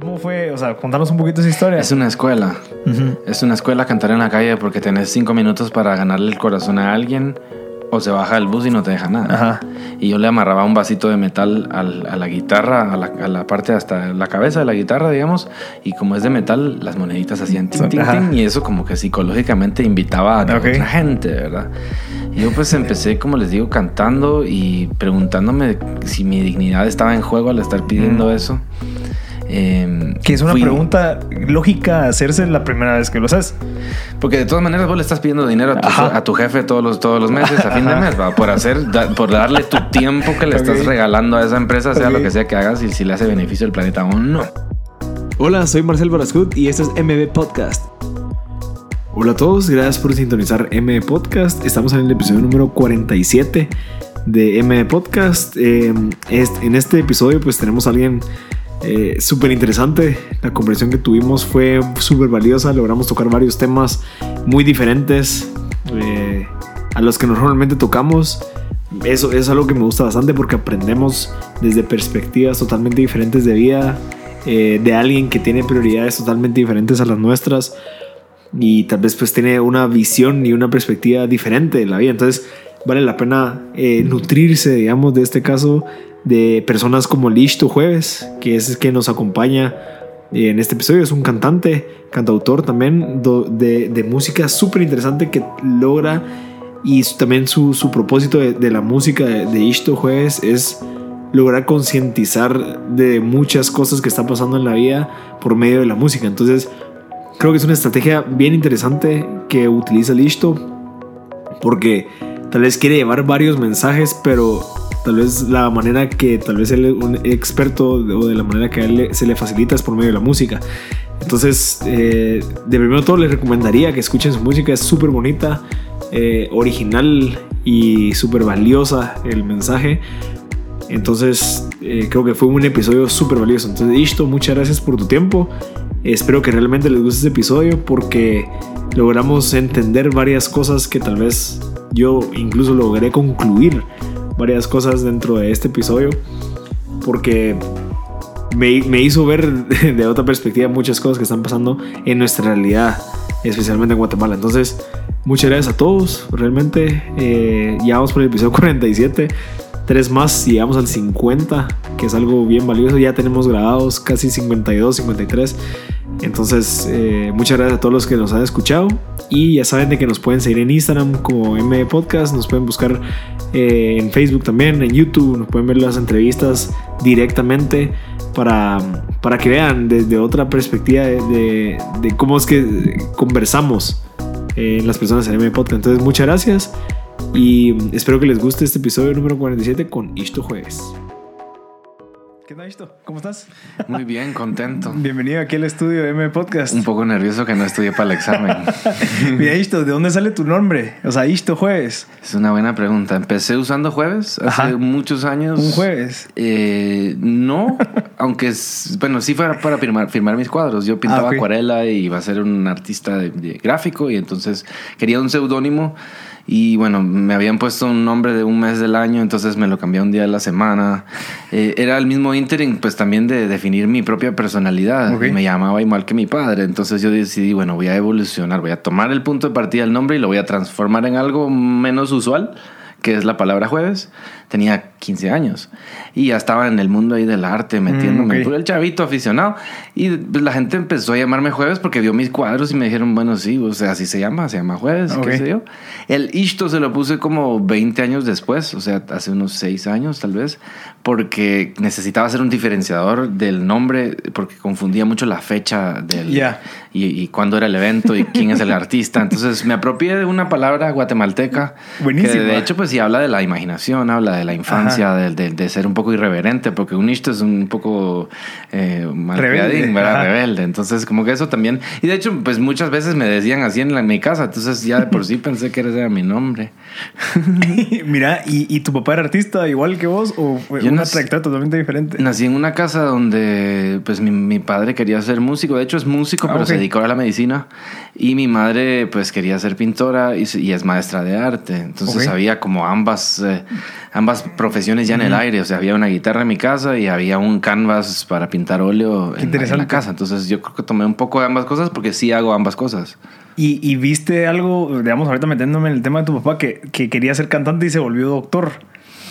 ¿Cómo fue? O sea, contanos un poquito esa historia. Es una escuela. Es una escuela cantar en la calle porque tenés cinco minutos para ganarle el corazón a alguien o se baja el bus y no te deja nada. Ajá. Y yo le amarraba un vasito de metal al- a la guitarra, a la, a la parte hasta la cabeza de la guitarra, digamos, y como es de metal, las moneditas hacían tin, tin, tin, y eso como que psicológicamente invitaba a otra gente, ¿verdad? Y yo pues empecé, como les digo, cantando y preguntándome si mi dignidad estaba en juego al estar pidiendo Mm. eso. Em, Que es una fui- pregunta lógica hacerse la primera vez que lo haces. Porque de todas maneras vos le estás pidiendo dinero a tu, Ajá. a tu jefe todos los, todos los meses, a fin de mes, ¿va? por hacer, da- por darle tu tiempo que le estás regalando a esa empresa, sea lo que sea que hagas y si le hace beneficio al planeta o no. Hola, soy Marcel Barascut y esto es MB Podcast. Hola a todos, gracias por sintonizar M Podcast. Estamos en el episodio número 47 de M Podcast. Eh, en este episodio pues tenemos a alguien eh, súper interesante. La conversación que tuvimos fue súper valiosa. Logramos tocar varios temas muy diferentes eh, a los que normalmente tocamos. Eso es algo que me gusta bastante porque aprendemos desde perspectivas totalmente diferentes de vida, eh, de alguien que tiene prioridades totalmente diferentes a las nuestras y tal vez pues tiene una visión y una perspectiva diferente de la vida. Entonces vale la pena eh, nutrirse, digamos, de este caso de personas como Listo Jueves, que es el que nos acompaña eh, en este episodio. Es un cantante, cantautor también de, de música súper interesante que logra y también su, su propósito de, de la música de, de Ishto Jueves es lograr concientizar de muchas cosas que están pasando en la vida por medio de la música. Entonces, creo que es una estrategia bien interesante que utiliza Listo porque tal vez quiere llevar varios mensajes, pero tal vez la manera que tal vez él es un experto o de la manera que a él se le facilita es por medio de la música. Entonces, eh, de primero todo les recomendaría que escuchen su música, es súper bonita, eh, original y súper valiosa el mensaje. Entonces, eh, creo que fue un episodio súper valioso. Entonces, Ishto, muchas gracias por tu tiempo. Espero que realmente les guste este episodio porque logramos entender varias cosas que tal vez yo incluso logré concluir varias cosas dentro de este episodio porque me, me hizo ver de otra perspectiva muchas cosas que están pasando en nuestra realidad, especialmente en Guatemala. Entonces, muchas gracias a todos. Realmente, eh, ya vamos por el episodio 47. Tres más y llegamos al 50, que es algo bien valioso. Ya tenemos grabados casi 52, 53. Entonces, eh, muchas gracias a todos los que nos han escuchado. Y ya saben de que nos pueden seguir en Instagram como M Podcast. Nos pueden buscar eh, en Facebook también, en YouTube. Nos pueden ver las entrevistas directamente para, para que vean desde otra perspectiva de, de- de cómo es que conversamos eh, las personas en M Podcast. Entonces, muchas gracias. Y espero que les guste este episodio número 47 con Ishto Jueves. ¿Qué tal, Isto? ¿Cómo estás? Muy bien, contento. Bienvenido aquí al estudio de M Podcast. Un poco nervioso que no estudié para el examen. Mira, Isto, ¿de dónde sale tu nombre? O sea, Isto Jueves. Es una buena pregunta. Empecé usando jueves hace Ajá. muchos años. Un jueves. Eh, no, aunque es, bueno, sí fue para firmar, firmar mis cuadros. Yo pintaba Ah, acuarela y iba a ser un artista de, de gráfico y entonces quería un seudónimo y bueno, me habían puesto un nombre de un mes del año, entonces me lo cambié un día de la semana. Eh, era el mismo interim, pues también de definir mi propia personalidad. Me llamaba igual que mi padre, entonces yo decidí, bueno, voy a evolucionar, voy a tomar el punto de partida del nombre y lo voy a transformar en algo menos usual que es la palabra jueves, tenía 15 años y ya estaba en el mundo ahí del arte, metiéndome, ok. puro el chavito aficionado. Y pues, la gente empezó a llamarme jueves porque vio mis cuadros y me dijeron, bueno, sí, o sea, así se llama, se llama jueves, Ok. qué sé yo. El Ishto se lo puse como 20 años después, o sea, hace unos 6 años tal vez, porque necesitaba hacer un diferenciador del nombre, porque confundía mucho la fecha del... Ya. Y, y cuándo era el evento y quién es el artista. Entonces me apropié de una palabra guatemalteca. Buenísima. Que de hecho, pues sí habla de la imaginación, habla de la infancia, de, de- de ser un poco irreverente, porque un Ishto es un poco eh, Rebelde. ¿verdad? Rebelde. Entonces, como que eso también. Y de hecho, pues muchas veces me decían así en, la- en mi casa. Entonces, ya de por sí pensé que ese era mi nombre. Mira, ¿y, y tu papá era artista igual que vos o Yo una trayectoria totalmente diferente? Nací en una casa donde pues mi, mi padre quería ser músico, de hecho es músico, Ah, pero ok. se dedicó a la medicina y mi madre pues quería ser pintora y, y es maestra de arte, entonces Ok. había como como ambas, eh, ambas profesiones ya en el aire. O sea, había una guitarra en mi casa y había un canvas para pintar óleo en, en la casa. Entonces yo creo que tomé un poco de ambas cosas porque sí hago ambas cosas. Y, y viste algo, digamos, ahorita metiéndome en el tema de tu papá, que, que quería ser cantante y se volvió doctor.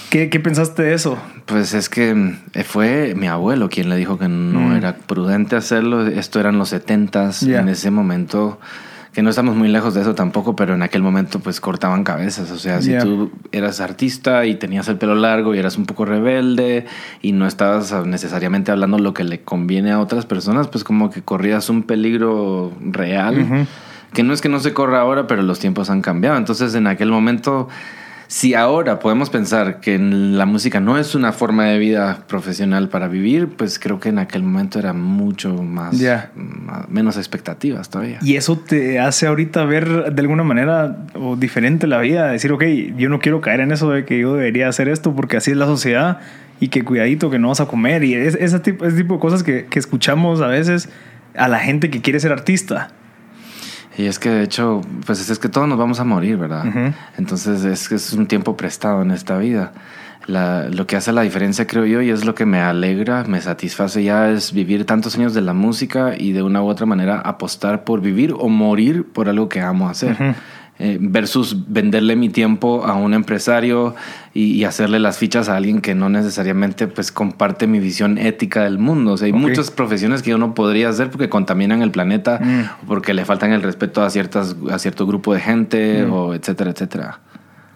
¿Qué, ¿Qué, pensaste de eso? Pues es que eh, fue mi abuelo quien le dijo que no Mm. era prudente hacerlo. Esto eran los setentas. Ya. En ese momento, que no estamos muy lejos de eso tampoco, pero en aquel momento pues cortaban cabezas. O sea, si tú eras artista y tenías el pelo largo y eras un poco rebelde y no estabas necesariamente hablando lo que le conviene a otras personas, pues como que corrías un peligro real. Que no es que no se corra ahora, pero los tiempos han cambiado. Entonces, en aquel momento, si ahora podemos pensar que la música no es una forma de vida profesional para vivir, pues creo que en aquel momento era mucho más, más- menos expectativas todavía. Y eso te hace ahorita ver de alguna manera o diferente la vida, decir, ok, yo no quiero caer en eso de que yo debería hacer esto porque así es la sociedad y que cuidadito que no vas a comer y es, ese, tipo, ese tipo de cosas que, que escuchamos a veces a la gente que quiere ser artista. Y es que de hecho, pues es que todos nos vamos a morir, ¿verdad? Entonces es que es un tiempo prestado en esta vida. La- lo que hace la diferencia, creo yo, y es lo que me alegra, me satisface ya, es vivir tantos años de la música y de una u otra manera apostar por vivir o morir por algo que amo hacer. Eh, versus venderle mi tiempo a un empresario y, y hacerle las fichas a alguien que no necesariamente pues comparte mi visión ética del mundo. O sea, hay muchas profesiones que yo no podría hacer porque contaminan el planeta Mm. o porque le faltan el respeto a, ciertas, a cierto grupo de gente Mm. o etcétera, etcétera.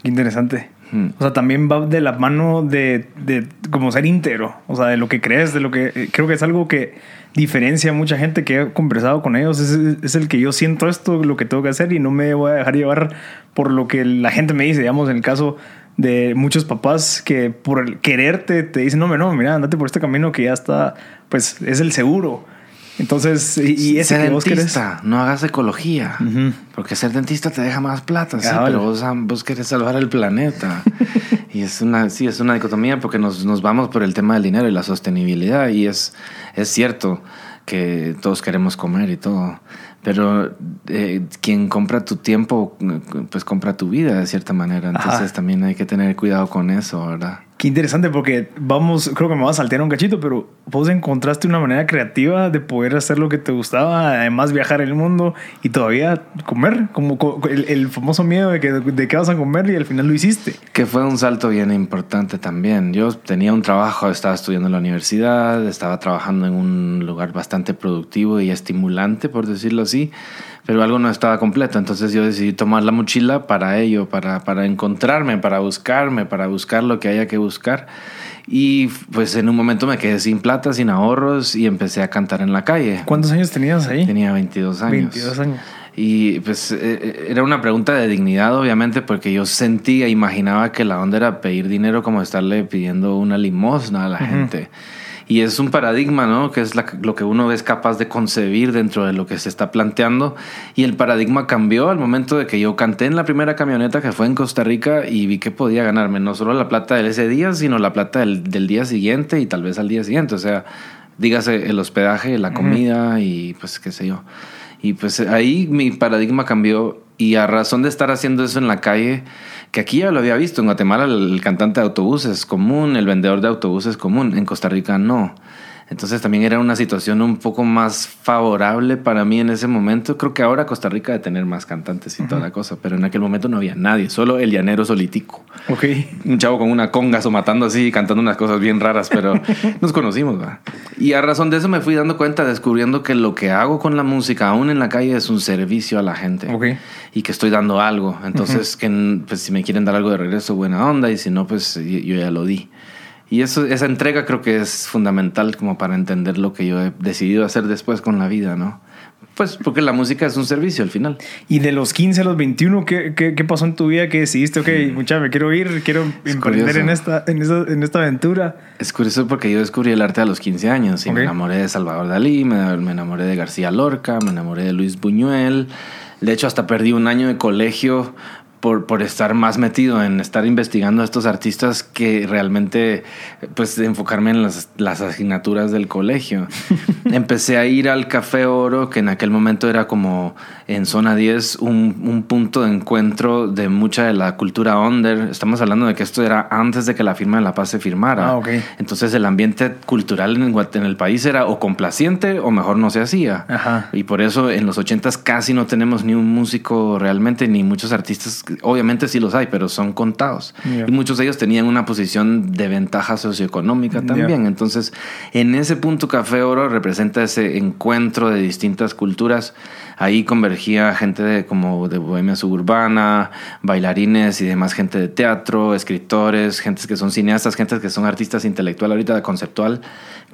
Interesante. Hmm. O sea, también va de la mano de, de como ser íntegro, o sea, de lo que crees, de lo que eh, creo que es algo que diferencia a mucha gente que he conversado con ellos. Es, es el que yo siento esto, lo que tengo que hacer y no me voy a dejar llevar por lo que la gente me dice. Digamos, en el caso de muchos papás que por el quererte te dicen, no, no, mira, andate por este camino que ya está, pues es el seguro. Entonces, y, y ese ser que vos querés. dentista, no hagas ecología. Porque ser dentista te deja más plata, sí, vale. pero vos, vos querés salvar el planeta. y es una, sí, es una dicotomía porque nos, nos vamos por el tema del dinero y la sostenibilidad. Y es, es cierto que todos queremos comer y todo. Pero eh, quien compra tu tiempo, pues compra tu vida de cierta manera. Entonces Ajá. también hay que tener cuidado con eso, ¿verdad? Qué interesante porque vamos, creo que me va a saltear un cachito, pero vos encontraste una manera creativa de poder hacer lo que te gustaba, además viajar el mundo y todavía comer, como co- el, famoso miedo de que de qué vas a comer y al final lo hiciste. Que fue un salto bien importante también. Yo tenía un trabajo, estaba estudiando en la universidad, estaba trabajando en un lugar bastante productivo y estimulante, por decirlo así, pero algo no estaba completo. Entonces yo decidí tomar la mochila para ello, para, para encontrarme, para buscarme, para buscar lo que haya que buscar. Y pues en un momento me quedé sin plata, sin ahorros y empecé a cantar en la calle. ¿Cuántos años tenías ahí? Tenía 22 años. 22 años. Y pues eh, era una pregunta de dignidad, obviamente, porque yo sentía, imaginaba que la onda era pedir dinero como estarle pidiendo una limosna a la gente. Y es un paradigma, ¿no? Que es la- lo que uno es capaz de concebir dentro de lo que se está planteando. Y el paradigma cambió al momento de que yo canté en la primera camioneta que fue en Costa Rica y vi que podía ganarme no solo la plata de ese día, sino la plata del, del día siguiente y tal vez al día siguiente. O sea, dígase el hospedaje, la comida y pues qué sé yo. Y pues ahí mi paradigma cambió y a razón de estar haciendo eso en la calle, que aquí ya lo había visto, en Guatemala el, cantante de autobuses es común, el vendedor de autobuses es común, en Costa Rica no. Entonces también era una situación un poco más favorable para mí en ese momento. Creo que ahora Costa Rica de tener más cantantes y toda la cosa, pero en aquel momento no había nadie, solo el llanero solitico. Ok. Un chavo con una conga matando así, cantando unas cosas bien raras, pero nos conocimos, ¿va? Y a razón de eso me fui dando cuenta, descubriendo que lo que hago con la música, aún en la calle, es un servicio a la gente. Ok. Y que estoy dando algo. Entonces, que pues, si me quieren dar algo de regreso, buena onda, y si no, pues yo ya lo di. Y eso, esa entrega creo que es fundamental como para entender lo que yo he decidido hacer después con la vida, ¿no? Pues porque la música es un servicio al final. Y de los 15 a los 21, ¿qué, qué, qué pasó en tu vida que decidiste, ok, mucha, me quiero ir, quiero emprender curioso. en esta, en, esta, en esta aventura? Es curioso porque yo descubrí el arte a los 15 años y Ok. me enamoré de Salvador Dalí, me, me enamoré de García Lorca, me enamoré de Luis Buñuel. De hecho, hasta perdí un año de colegio por, por estar más metido en estar investigando a estos artistas que realmente pues enfocarme en las, las asignaturas del colegio. Empecé a ir al Café Oro, que en aquel momento era como en zona 10 un, un punto de encuentro de mucha de la cultura under. Estamos hablando de que esto era antes de que la firma de la paz se firmara. Ah, ok. Entonces el ambiente cultural en, en el país era o complaciente o mejor no se hacía. Ajá. Y por eso en los 80s casi no tenemos ni un músico realmente, ni muchos artistas. Obviamente sí los hay, pero son contados. Y muchos de ellos tenían una posición de ventaja socioeconómica también. Entonces, en ese punto Café Oro representa ese encuentro de distintas culturas. Ahí convergía gente de, como de bohemia suburbana, bailarines y demás gente de teatro, escritores, gentes que son cineastas, gentes que son artistas intelectual ahorita conceptual,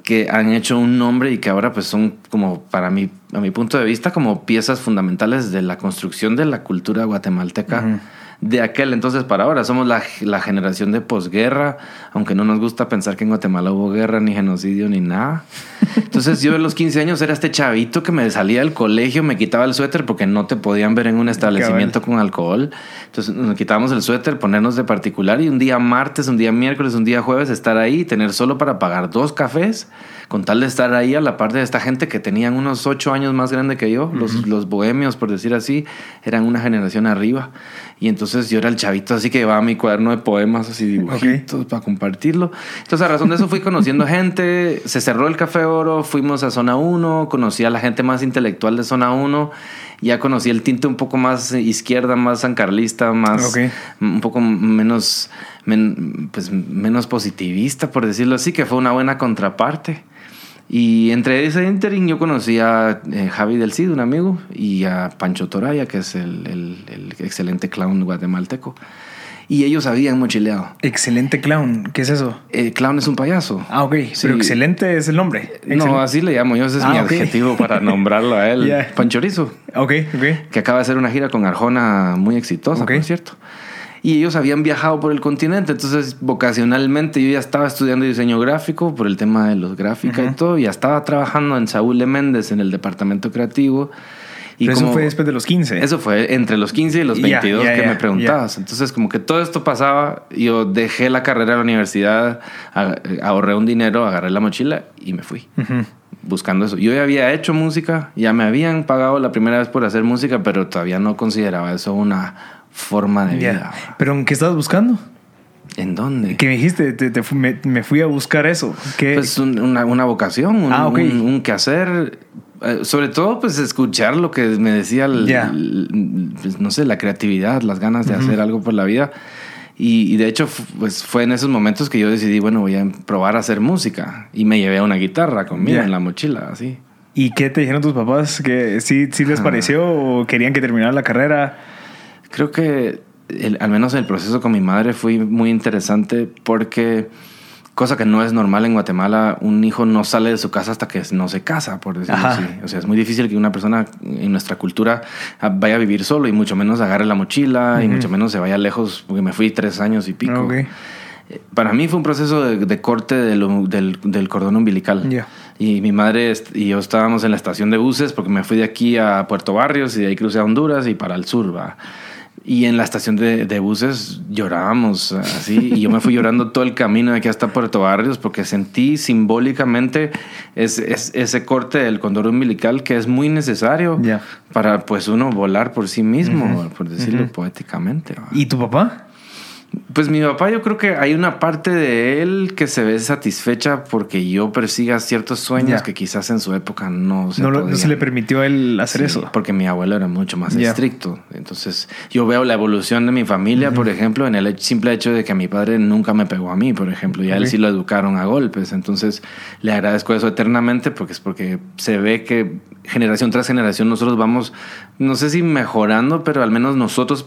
que han hecho un nombre y que ahora pues son como para mí, a mi punto de vista, como piezas fundamentales de la construcción de la cultura guatemalteca de aquel entonces para ahora. Somos la, la generación de posguerra, aunque no nos gusta pensar que en Guatemala hubo guerra, ni genocidio, ni nada. Entonces yo a los 15 años era este chavito que me salía del colegio, me quitaba el suéter porque no te podían ver en un establecimiento con alcohol. Entonces nos quitábamos el suéter, ponernos de particular y un día martes, un día miércoles, un día jueves estar ahí, tener solo para pagar dos cafés, con tal de estar ahí a la par de esta gente que tenían unos ocho años más grande que yo, los, los bohemios, por decir así, eran una generación arriba. Y entonces yo era el chavito así que llevaba mi cuaderno de poemas, así dibujitos para compartirlo. Entonces a razón de eso fui conociendo gente, se cerró el Café Oro, fuimos a Zona 1, conocí a la gente más intelectual de Zona 1, ya conocí el tinte un poco más izquierda, más sancarlista, más un poco menos, men- pues, menos positivista, por decirlo así, que fue una buena contraparte. Y entre ese interim yo conocí a eh, Javi del Cid, un amigo, y a Pancho Toraya, que es el, el- el excelente clown guatemalteco. Y ellos habían mochileado. Excelente clown. ¿Qué es eso? El clown es un payaso. Ah, ok. Sí. Pero excelente es el nombre. No, así le llamo yo, ese es Ah, mi adjetivo para nombrarlo a él. Ya. Panchorizo Ok, ok. que acaba de hacer una gira con Arjona muy exitosa, por cierto. Y ellos habían viajado por el continente, entonces vocacionalmente yo ya estaba estudiando diseño gráfico por el tema de los gráficos y todo, ya estaba trabajando en Saúl de Méndez en el departamento creativo. Y Pero eso fue después de los 15. Eso fue entre los 15 y los Ya, 22 ya, que me preguntabas. Entonces, como que todo esto pasaba, yo dejé la carrera de la universidad, ahorré un dinero, agarré la mochila y me fui Ujú. Buscando eso. Yo ya había hecho música, ya me habían pagado la primera vez por hacer música, pero todavía no consideraba eso una forma de vida. ¿Pero en qué estabas buscando? ¿En dónde? ¿Qué me dijiste? Te- te me, me fui a buscar eso. ¿Qué? Pues un- una, una vocación, un, Ah, ok. un, un quehacer. Eh, sobre todo, pues escuchar lo que me decía, el- pues, no sé, la creatividad, las ganas de hacer algo por la vida. Y, y de hecho, pues fue en esos momentos que yo decidí, bueno, voy a probar a hacer música. Y me llevé una guitarra conmigo en la mochila, así. ¿Y qué te dijeron tus papás? ¿Que sí, sí les Ah. pareció o querían que terminara la carrera? Creo que el- al menos el proceso con mi madre fue muy interesante porque, cosa que no es normal en Guatemala, un hijo no sale de su casa hasta que no se casa, por decirlo Ajá. así. O sea, es muy difícil que una persona en nuestra cultura ah, vaya a vivir solo y mucho menos agarre la mochila y mucho menos se vaya lejos, porque me fui tres años y pico. Eh, Para mí fue un proceso de, de corte del, del- del cordón umbilical. Y mi madre y yo estábamos en la estación de buses porque me fui de aquí a Puerto Barrios y de ahí crucé a Honduras y para el sur, va. Y en la estación de, de buses llorábamos así y yo me fui llorando todo el camino de aquí hasta Puerto Barrios porque sentí simbólicamente es, es- ese corte del cordón umbilical que es muy necesario para pues uno volar por sí mismo, por decirlo poéticamente. ¿Y tu papá? Pues mi papá, yo creo que hay una parte de él que se ve satisfecha porque yo persiga ciertos sueños que quizás en su época no se No, lo- no podían. se le permitió a él hacer Sí, eso. Porque mi abuelo era mucho más estricto. Entonces, yo veo la evolución de mi familia, por ejemplo, en el simple hecho de que mi padre nunca me pegó a mí, por ejemplo, y a él sí lo educaron a golpes. Entonces, le agradezco eso eternamente porque es porque se ve que generación tras generación nosotros vamos, no sé si mejorando, pero al menos nosotros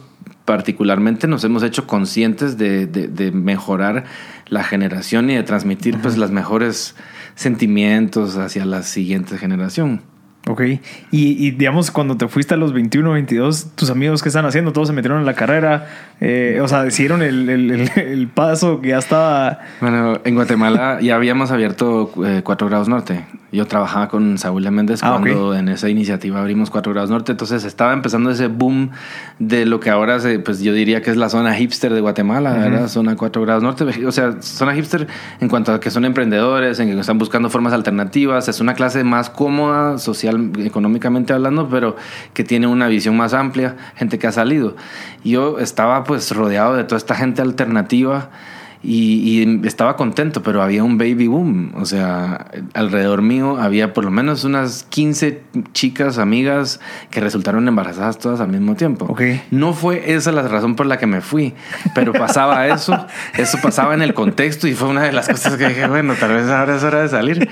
particularmente nos hemos hecho conscientes de, de- de mejorar la generación y de transmitir pues las mejores sentimientos hacia la siguiente generación. Ok. Y, y, digamos, cuando te fuiste a los 21, 22, tus amigos, ¿qué están haciendo? Todos se metieron en la carrera. Eh, o sea, decidieron el, el- el- el paso que ya estaba. Bueno, en Guatemala ya habíamos abierto eh, cuatro grados norte. Yo trabajaba con Saúl de Méndez Ah, cuando en esa iniciativa abrimos 4 grados norte. Entonces estaba empezando ese boom de lo que ahora se, pues yo diría que es la zona hipster de Guatemala, ¿verdad? Zona 4 grados norte. O sea, zona hipster en cuanto a que son emprendedores, en que están buscando formas alternativas. Es una clase más cómoda, social, económicamente hablando, pero que tiene una visión más amplia, gente que ha salido. Yo estaba pues rodeado de toda esta gente alternativa. Y, y estaba contento, pero había un baby boom. O sea, alrededor mío había por lo menos unas 15 chicas, amigas, que resultaron embarazadas todas al mismo tiempo. Ok. No fue esa la razón por la que me fui, pero pasaba eso. Eso pasaba en el contexto y fue una de las cosas que dije, bueno, tal vez ahora es hora de salir.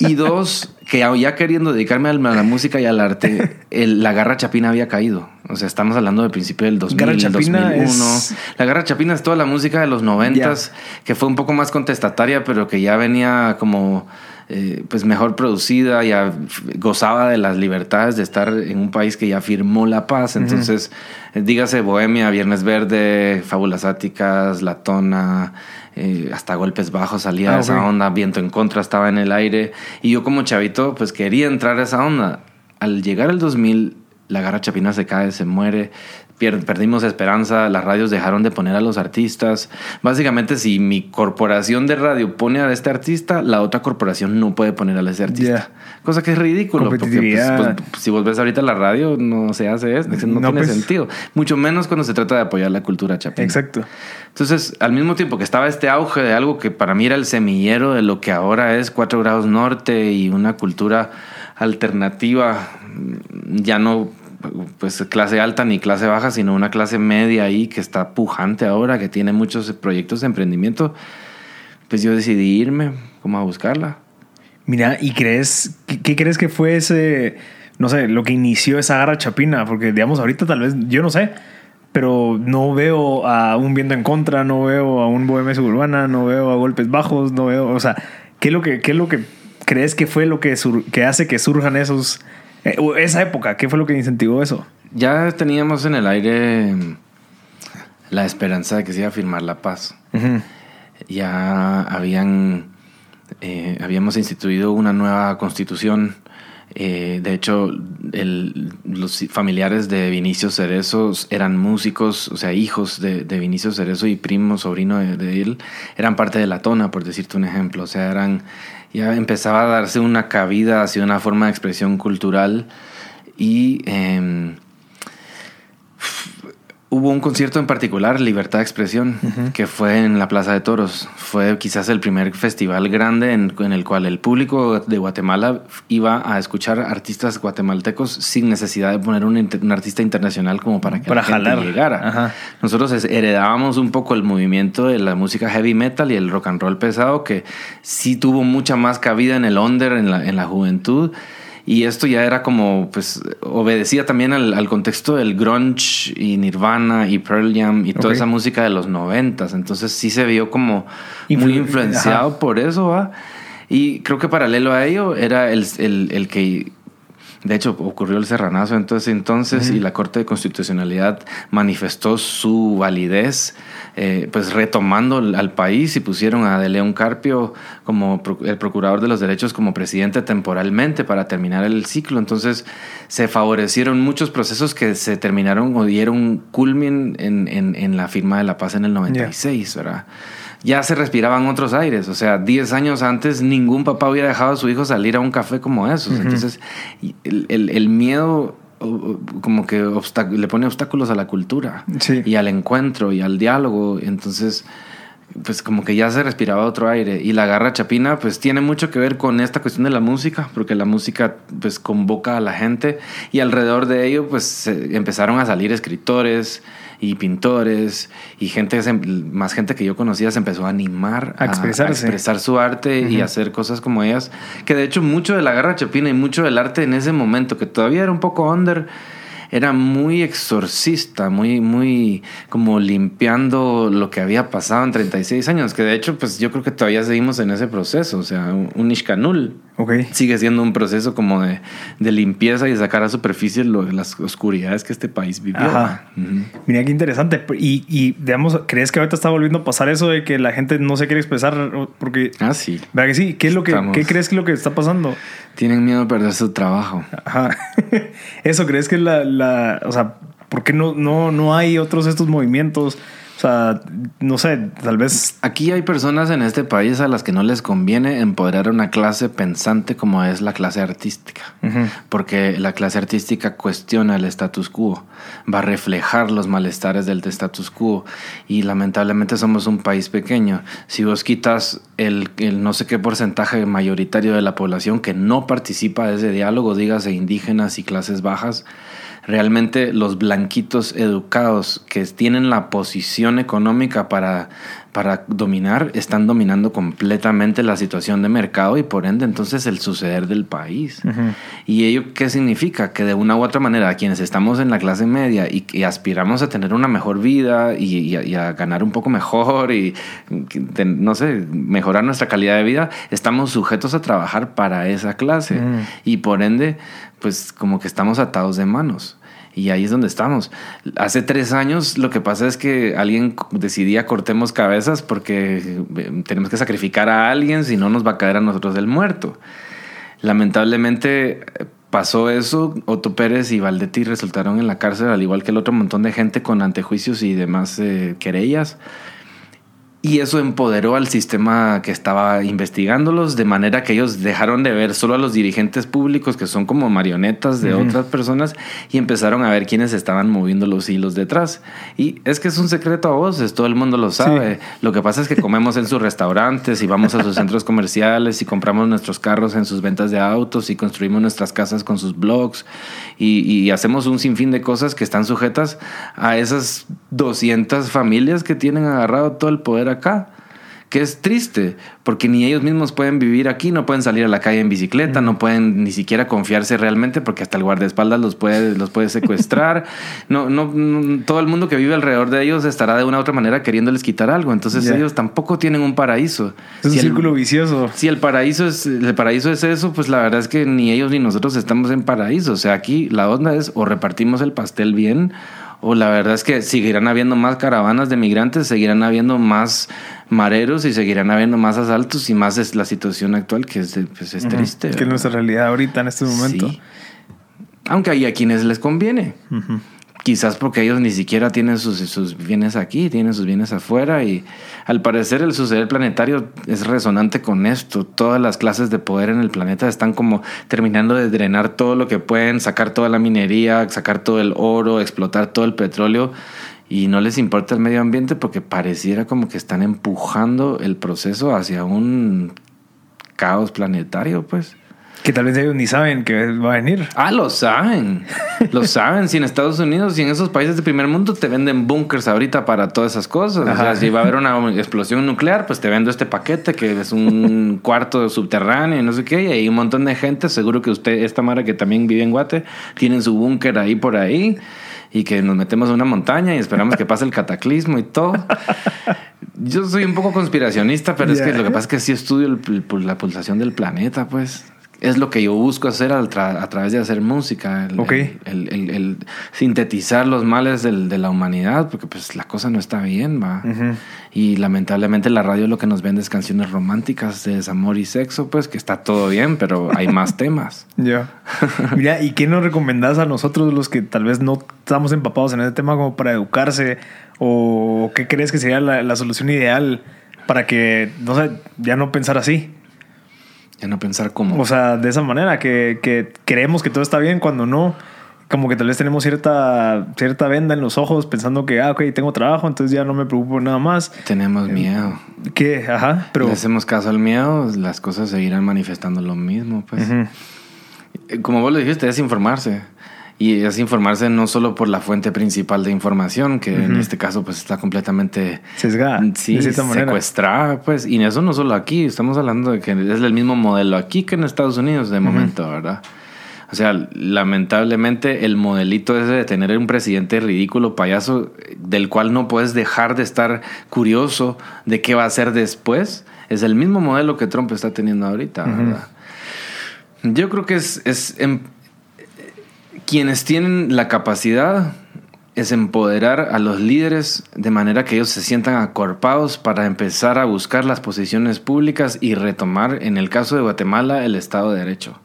Y dos, que ya queriendo dedicarme a la música y al arte, el- la garra chapina había caído. O sea, estamos hablando del principio del 2000, Garra Chapina 2001. es- La Garra Chapina es toda la música de los noventas, que fue un poco más contestataria, pero que ya venía como eh, pues mejor producida, ya gozaba de las libertades de estar en un país que ya firmó la paz. Entonces, eh, dígase Bohemia, Viernes Verde, Fábulas Áticas, La Tona, eh, hasta Golpes Bajos salía Ah, de esa ok. onda, Viento en Contra estaba en el aire. Y yo como chavito, pues quería entrar a esa onda. Al llegar el 2000, la garra chapina se cae, se muere, perdimos esperanza, las radios dejaron de poner a los artistas. Básicamente, si mi corporación de radio pone a este artista, la otra corporación no puede poner a ese artista. Cosa que es ridículo. Porque, pues, Competitividad. pues, si vos ves ahorita la radio, no se hace eso, no, No, tiene pues. sentido. Mucho menos cuando se trata de apoyar la cultura chapina. Exacto. Entonces, al mismo tiempo que estaba este auge de algo que para mí era el semillero de lo que ahora es 4 grados norte y una cultura alternativa, ya no pues clase alta ni clase baja, sino una clase media ahí que está pujante ahora, que tiene muchos proyectos de emprendimiento, pues yo decidí irme como a buscarla. Mira, ¿y crees, qué, crees que fue ese, no sé, lo que inició esa garra chapina? Porque, digamos, ahorita tal vez, yo no sé, pero no veo a un viento en contra, no veo a un bohemia suburbana, no veo a golpes bajos, no veo, o sea, ¿qué es lo que, qué es lo que crees que fue lo que, sur- que hace que surjan esos, esa época? ¿Qué fue lo que incentivó eso? Ya teníamos en el aire mm, la esperanza de que se iba a firmar la paz. Ya habían eh, habíamos instituido una nueva constitución. Eh, de hecho, el- los familiares de Vinicio Cerezo eran músicos, o sea, hijos de, de Vinicio Cerezo y primo, sobrino de, de él, eran parte de la tona, por decirte un ejemplo. O sea, eran, ya empezaba a darse una cabida hacia una forma de expresión cultural y em, Hubo un concierto en particular, Libertad de Expresión, que fue en la Plaza de Toros. Fue quizás el primer festival grande en, en el cual el público de Guatemala iba a escuchar artistas guatemaltecos sin necesidad de poner un, un artista internacional como para que Para la gente jalar. llegara. Ajá. Nosotros heredábamos un poco el movimiento de la música heavy metal y el rock and roll pesado, que sí tuvo mucha más cabida en el under, en la, en la juventud. Y esto ya era como, pues, obedecía también al, al contexto del grunge y Nirvana y Pearl Jam y toda esa música de los noventas. Entonces sí se vio como Influ- muy influenciado ajá. por eso, ¿va? Y creo que paralelo a ello era el, el, el que de hecho, ocurrió el serranazo entonces, entonces y la Corte de Constitucionalidad manifestó su validez, eh, pues retomando al país y pusieron a De León Carpio como pro- el procurador de los derechos como presidente temporalmente para terminar el ciclo. Entonces se favorecieron muchos procesos que se terminaron o dieron culmin en, en- en la firma de la paz en el 96, ¿verdad? Ya se respiraban otros aires. O sea, 10 años antes ningún papá hubiera dejado a su hijo salir a un café como esos. Entonces, el, el- el miedo como que le pone obstáculos a la cultura Sí. y al encuentro y al diálogo. Entonces, pues como que ya se respiraba otro aire. Y la garra chapina, pues tiene mucho que ver con esta cuestión de la música, porque la música, pues convoca a la gente y alrededor de ello, pues empezaron a salir escritores y pintores y gente, más gente que yo conocía se empezó a animar A expresarse. expresar su arte y hacer cosas como ellas. Que de hecho mucho de la garra chapina y mucho del arte en ese momento, que todavía era un poco under, era muy exorcista, muy, muy como limpiando lo que había pasado en 36 años, que de hecho, pues yo creo que todavía seguimos en ese proceso, o sea, un, Ishkanul Ok. sigue siendo un proceso como de, de limpieza y de sacar a superficie lo- las oscuridades que este país vivió. Ajá. Mira qué interesante. Y, y, digamos, ¿crees que ahorita está volviendo a pasar eso de que la gente no se quiere expresar? Porque, Ah, sí. ¿verdad que sí? ¿Qué, es lo que, Estamos- ¿Qué crees que es lo que está pasando? Tienen miedo de perder su trabajo. Ajá. Eso, ¿crees que la, la o sea, ¿por qué no, no, no hay otros estos movimientos? O sea, no sé, tal vez... Aquí hay personas en este país a las que no les conviene empoderar a una clase pensante como es la clase artística. Porque la clase artística cuestiona el status quo, va a reflejar los malestares del status quo y lamentablemente somos un país pequeño. Si vos quitas el, el no sé qué porcentaje mayoritario de la población que no participa de ese diálogo, dígase indígenas y clases bajas, realmente los blanquitos educados que tienen la posición económica para, para dominar están dominando completamente la situación de mercado y por ende entonces el suceder del país. ¿Y ello qué significa? Que de una u otra manera quienes estamos en la clase media y que aspiramos a tener una mejor vida y, y a, y a ganar un poco mejor y no sé, mejorar nuestra calidad de vida, estamos sujetos a trabajar para esa clase y por ende pues como que estamos atados de manos. Y ahí es donde estamos. Hace tres años lo que pasa es que alguien decidía cortemos cabezas porque eh, tenemos que sacrificar a alguien, si no nos va a caer a nosotros el muerto. Lamentablemente eh, pasó eso, Otto Pérez y Valdetti resultaron en la cárcel, al igual que el otro montón de gente con antejuicios y demás eh, querellas. Y eso empoderó al sistema que estaba investigándolos, de manera que ellos dejaron de ver solo a los dirigentes públicos, que son como marionetas de otras personas, y empezaron a ver quiénes estaban moviendo los hilos detrás. Y es que es un secreto a voces, todo el mundo lo sabe. Lo que pasa es que comemos en sus restaurantes y vamos a sus centros comerciales y compramos nuestros carros en sus ventas de autos y construimos nuestras casas con sus blogs y, y hacemos un sinfín de cosas que están sujetas a esas 200 familias que tienen agarrado todo el poder acá. Que es triste, porque ni ellos mismos pueden vivir aquí, no pueden salir a la calle en bicicleta, no pueden ni siquiera confiarse realmente, porque hasta el guardaespaldas los puede, los puede secuestrar. no, no, no, todo el mundo que vive alrededor de ellos estará de una u otra manera queriéndoles quitar algo. Entonces ellos tampoco tienen un paraíso. Es un Si el- círculo vicioso. si el paraíso es el paraíso es eso, pues la verdad es que ni ellos ni nosotros estamos en paraíso. O sea, aquí la onda es o repartimos el pastel bien, o la verdad es que seguirán habiendo más caravanas de migrantes, seguirán habiendo más mareros y seguirán habiendo más asaltos y más es la situación actual que es, pues, es triste. Que es nuestra realidad ahorita en este momento. Sí. Aunque hay a quienes les conviene. Quizás porque ellos ni siquiera tienen sus, sus bienes aquí, tienen sus bienes afuera y al parecer el suceder planetario es resonante con esto. Todas las clases de poder en el planeta están como terminando de drenar todo lo que pueden, sacar toda la minería, sacar todo el oro, explotar todo el petróleo y no les importa el medio ambiente porque pareciera como que están empujando el proceso hacia un caos planetario, pues. Que tal vez ellos ni saben que va a venir. Ah, lo saben. Lo saben. Si en Estados Unidos y en esos países de primer mundo te venden bunkers ahorita para todas esas cosas. O sea, Ajá. si va a haber una explosión nuclear, pues te vendo este paquete que es un cuarto subterráneo y no sé qué. Y hay un montón de gente. Seguro que usted, esta Mara que también vive en Guate, tienen su búnker ahí por ahí. Y que nos metemos a una montaña y esperamos que pase el cataclismo y todo. Yo soy un poco conspiracionista, pero es que lo que pasa es que sí estudio el- el- la pulsación del planeta, pues. Es lo que yo busco hacer tra- a través de hacer música. El, el- el- el- el sintetizar los males del- de la humanidad, porque pues la cosa no está bien, va. Y lamentablemente la radio lo que nos vende es canciones románticas de desamor y sexo, pues que está todo bien, pero hay más temas. Ya. Mira, ¿y qué nos recomendás a nosotros los que tal vez no estamos empapados en ese tema como para educarse? ¿O qué crees que sería la, la solución ideal para que, no sé, ya no pensar así? Ya no pensar como... O sea, de esa manera, que, que creemos que todo está bien cuando no. Como que tal vez tenemos cierta, cierta venda en los ojos pensando que, ah, ok, tengo trabajo, entonces ya no me preocupo nada más. tenemos miedo. ¿Qué? Ajá, pero... Le hacemos caso al miedo, las cosas seguirán manifestando lo mismo, pues. Eh, Como vos lo dijiste, es informarse. Y es informarse no solo por la fuente principal de información, que en este caso pues está completamente Sesgada, sí, de cierta manera. secuestrada, pues. Y eso no solo aquí, estamos hablando de que es el mismo modelo aquí que en Estados Unidos de momento, ¿verdad? O sea, lamentablemente el modelito ese de tener un presidente ridículo, payaso, del cual no puedes dejar de estar curioso de qué va a hacer después, es el mismo modelo que Trump está teniendo ahorita, ¿verdad? Yo creo que es, es em, quienes tienen la capacidad es empoderar a los líderes de manera que ellos se sientan acorpados para empezar a buscar las posiciones públicas y retomar, en el caso de Guatemala, el Estado de Derecho.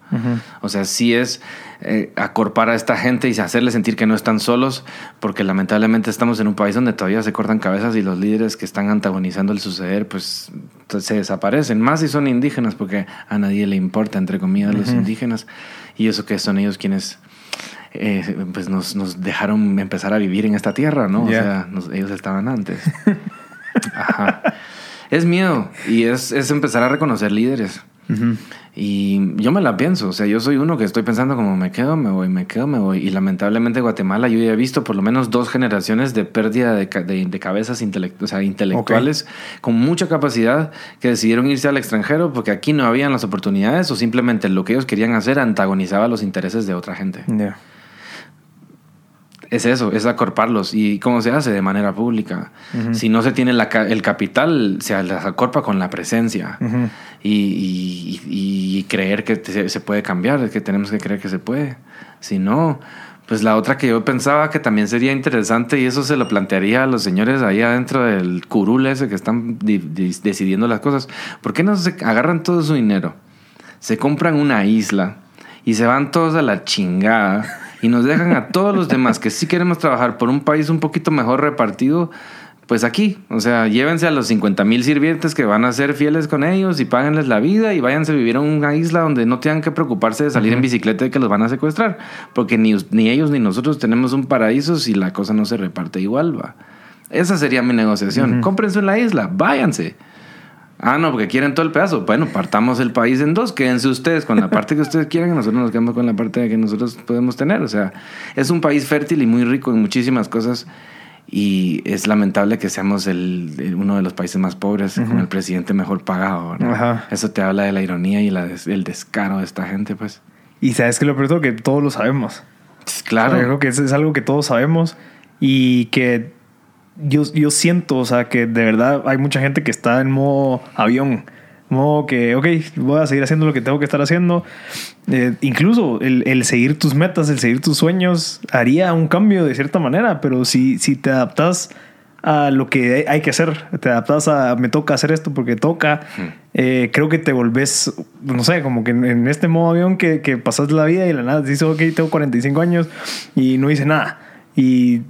O sea, sí es eh, acorpar a esta gente y hacerles sentir que no están solos, porque lamentablemente estamos en un país donde todavía se cortan cabezas y los líderes que están antagonizando el suceder, pues se desaparecen. Más si son indígenas, porque a nadie le importa, entre comillas, los indígenas. Y eso que son ellos quienes eh, pues nos, nos, dejaron empezar a vivir en esta tierra, ¿no? O sea, ellos estaban antes. Ajá. Es miedo y es, es empezar a reconocer líderes. Y yo me la pienso, o sea, yo soy uno que estoy pensando como me quedo, me voy, me quedo, me voy. Y lamentablemente Guatemala yo ya he visto por lo menos dos generaciones de pérdida de, de, cabezas o sea, intelectuales con mucha capacidad que decidieron irse al extranjero porque aquí no habían las oportunidades o simplemente lo que ellos querían hacer antagonizaba los intereses de otra gente es eso, es acorparlos. ¿Y cómo se hace? De manera pública. Si no se tiene el capital, se las acorpa con la presencia. y, creer que se, puede cambiar, que tenemos que creer que se puede. Si no, pues la otra que yo pensaba que también sería interesante, y eso se lo plantearía a los señores ahí adentro del curul ese que están decidiendo las cosas. ¿Por qué no se agarran todo su dinero? Se compran una isla y se van todos a la chingada y nos dejan a todos los demás que sí queremos trabajar por un país un poquito mejor repartido, pues aquí, o sea, llévense a los 50 mil sirvientes que van a ser fieles con ellos y páguenles la vida y váyanse a vivir en una isla donde no tengan que preocuparse de salir en bicicleta y que los van a secuestrar, porque ni, ni ellos ni nosotros tenemos un paraíso si la cosa no se reparte igual, va. Esa sería mi negociación. Cómprense en la isla, váyanse. Ah, no, porque quieren todo el pedazo. Bueno, partamos el país en dos. Quédense ustedes con la parte que ustedes quieran y nosotros nos quedamos con la parte que nosotros podemos tener. O sea, es un país fértil y muy rico en muchísimas cosas. Y es lamentable que seamos el, uno de los países más pobres con el presidente mejor pagado. Eso te habla de la ironía y la, el descaro de esta gente, pues. Y sabes que lo peor que todos lo sabemos. Claro. yo creo que es algo que todos sabemos y que yo, yo siento, o sea, que de verdad hay mucha gente que está en modo avión. Modo que, ok, voy a seguir haciendo lo que tengo que estar haciendo. Eh, incluso el, el, seguir tus metas, el seguir tus sueños, haría un cambio de cierta manera, pero si, si te adaptas a lo que hay que hacer, te adaptas a me toca hacer esto porque toca, eh, creo que te volvés, no sé, como que en, este modo avión que, que pasas la vida y la nada dices, ok, tengo 45 años y no hice nada y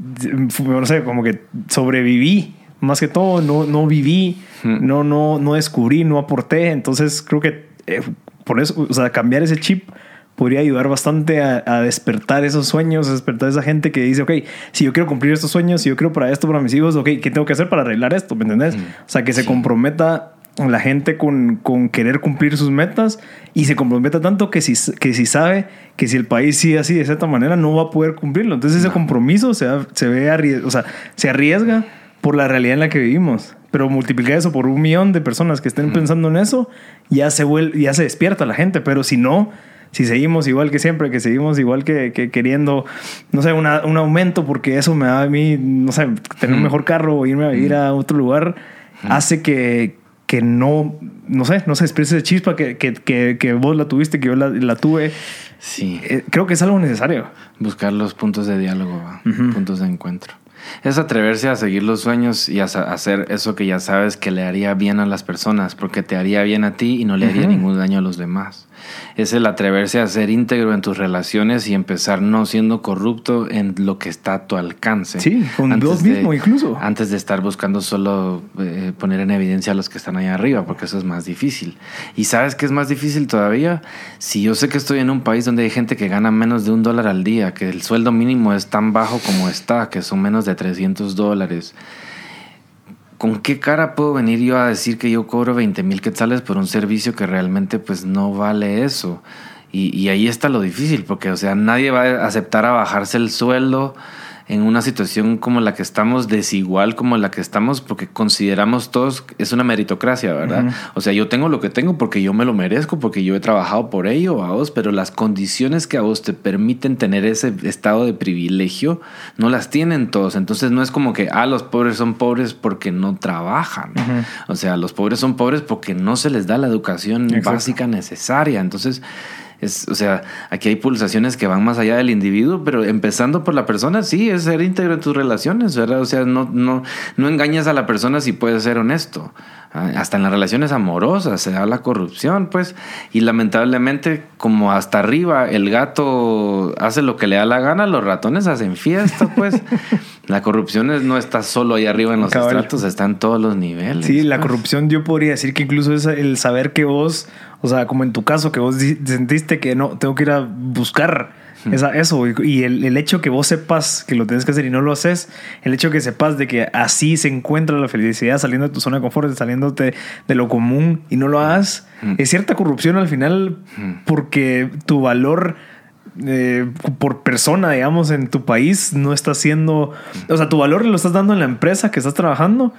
no sé, como que sobreviví. Más que todo, no, no viví, no, no, no descubrí, no aporté. Entonces creo que eh, por eso, o sea, cambiar ese chip podría ayudar bastante a, despertar esos sueños, a despertar a esa gente que dice, ok, si yo quiero cumplir estos sueños, si yo quiero para esto, para mis hijos, ok, ¿qué tengo que hacer para arreglar esto? ¿Me entendés? O sea, que se comprometa la gente con, con, querer cumplir sus metas y se comprometa tanto que si, que si sabe que si el país sigue así de cierta manera no va a poder cumplirlo. Entonces ese compromiso se, se ve o sea, se arriesga por la realidad en la que vivimos. Pero multiplicar eso por un millón de personas que estén pensando en eso, ya se, vuelve, ya se despierta la gente. Pero si no, si seguimos igual que siempre, que seguimos igual que, que queriendo, no sé, un aumento porque eso me da a mí, no sé, tener un mejor carro o irme a vivir a otro lugar, hace que, que no, no sé, no se esa chispa que, que, que, vos la tuviste, que yo la, la tuve. Sí. Eh, creo que es algo necesario. Buscar los puntos de diálogo, puntos de encuentro. Es atreverse a seguir los sueños y a hacer eso que ya sabes que le haría bien a las personas, porque te haría bien a ti y no le haría ningún daño a los demás es el atreverse a ser íntegro en tus relaciones y empezar no siendo corrupto en lo que está a tu alcance. Sí, con vos mismo incluso. Antes de estar buscando solo eh, poner en evidencia a los que están allá arriba, porque eso es más difícil. Y sabes que es más difícil todavía si yo sé que estoy en un país donde hay gente que gana menos de un dólar al día, que el sueldo mínimo es tan bajo como está, que son menos de 300 dólares ¿con qué cara puedo venir yo a decir que yo cobro 20 mil quetzales por un servicio que realmente pues no vale eso? Y, ahí está lo difícil, porque o sea, nadie va a aceptar a bajarse el sueldo en una situación como la que estamos, desigual como la que estamos, porque consideramos todos, es una meritocracia, ¿verdad? O sea, yo tengo lo que tengo porque yo me lo merezco, porque yo he trabajado por ello a vos, pero las condiciones que a vos te permiten tener ese estado de privilegio, no las tienen todos. Entonces no es como que, ah, los pobres son pobres porque no trabajan. O sea, los pobres son pobres porque no se les da la educación básica necesaria. Entonces, o sea, aquí hay pulsaciones que van más allá del individuo, pero empezando por la persona, sí, es ser íntegro en tus relaciones, ¿verdad? O sea, no, no, no engañas a la persona si puedes ser honesto. Hasta en las relaciones amorosas se da la corrupción, pues, y lamentablemente, como hasta arriba el gato hace lo que le da la gana, los ratones hacen fiesta, pues. la corrupción no está solo ahí arriba en los estratos, está en todos los niveles. Sí, la pues. corrupción yo podría decir que incluso es el saber que vos o sea, como en tu caso, que vos sentiste que no, tengo que ir a buscar esa, eso. Y el, el, hecho que vos sepas que lo tienes que hacer y no lo haces, el hecho que sepas de que así se encuentra la felicidad saliendo de tu zona de confort, saliéndote de lo común y no lo hagas, es cierta corrupción al final porque tu valor. Eh, por persona, digamos, en tu país no está siendo, o sea, tu valor lo estás dando en la empresa que estás trabajando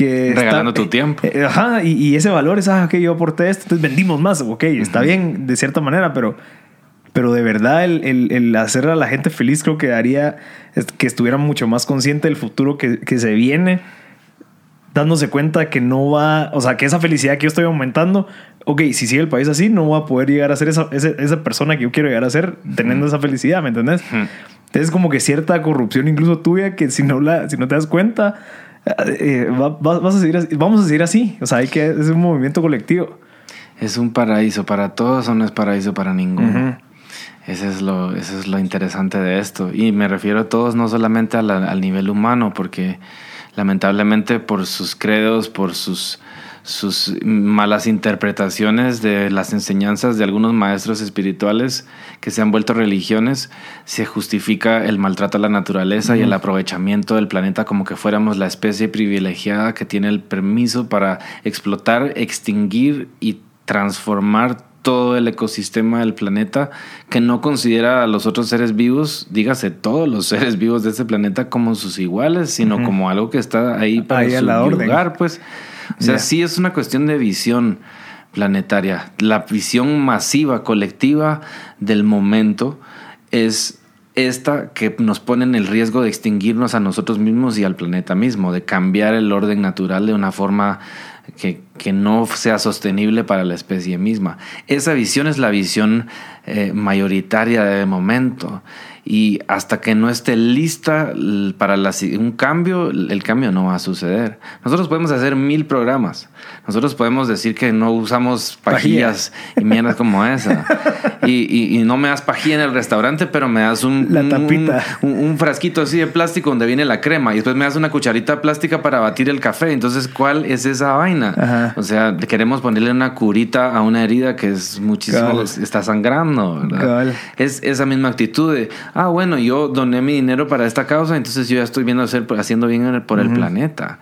Regalando tu tiempo. Eh, ajá, y, ese valor es, ah, ok, yo aporté esto, entonces vendimos más, ok, está bien de cierta manera, pero, pero de verdad el, el, hacer a la gente feliz creo que haría que estuviera mucho más consciente del futuro que, que, se viene, dándose cuenta que no va, o sea, que esa felicidad que yo estoy aumentando, ok, si sigue el país así, no va a poder llegar a ser esa, esa, persona que yo quiero llegar a ser teniendo esa felicidad, ¿me entendés? Es como que cierta corrupción incluso tuya que si no, la, si no te das cuenta eh, vas a seguir así, vamos a seguir así. O sea, hay que, es un movimiento colectivo. Es un paraíso para todos o no es paraíso para ninguno. Ese es lo, eso es lo interesante de esto. Y me refiero a todos, no solamente al nivel humano, porque lamentablemente por sus credos, por sus sus malas interpretaciones de las enseñanzas de algunos maestros espirituales que se han vuelto religiones, se justifica el maltrato a la naturaleza y el aprovechamiento del planeta como que fuéramos la especie privilegiada que tiene el permiso para explotar, extinguir y transformar todo el ecosistema del planeta que no considera a los otros seres vivos, dígase todos los seres vivos de este planeta como sus iguales, sino como algo que está ahí para su lugar, pues. O sea, sí es una cuestión de visión planetaria. La visión masiva, colectiva del momento es esta que nos pone en el riesgo de extinguirnos a nosotros mismos y al planeta mismo, de cambiar el orden natural de una forma que, no sea sostenible para la especie misma. Esa visión es la visión eh, mayoritaria de momento y hasta que no esté lista para un cambio, el cambio no va a suceder. Nosotros podemos hacer mil programas. Nosotros podemos decir que no usamos pajillas y mierdas como esa. Y, y, no me das pajilla en el restaurante, pero me das un, la tapita. Un, frasquito así de plástico donde viene la crema y después me das una cucharita plástica para batir el café. Entonces, ¿cuál es esa vaina? O sea, queremos ponerle una curita a una herida que es muchísimo, está sangrando. Es esa misma actitud de ah, bueno, yo doné mi dinero para esta causa, entonces yo ya estoy viendo hacer, haciendo bien por el planeta.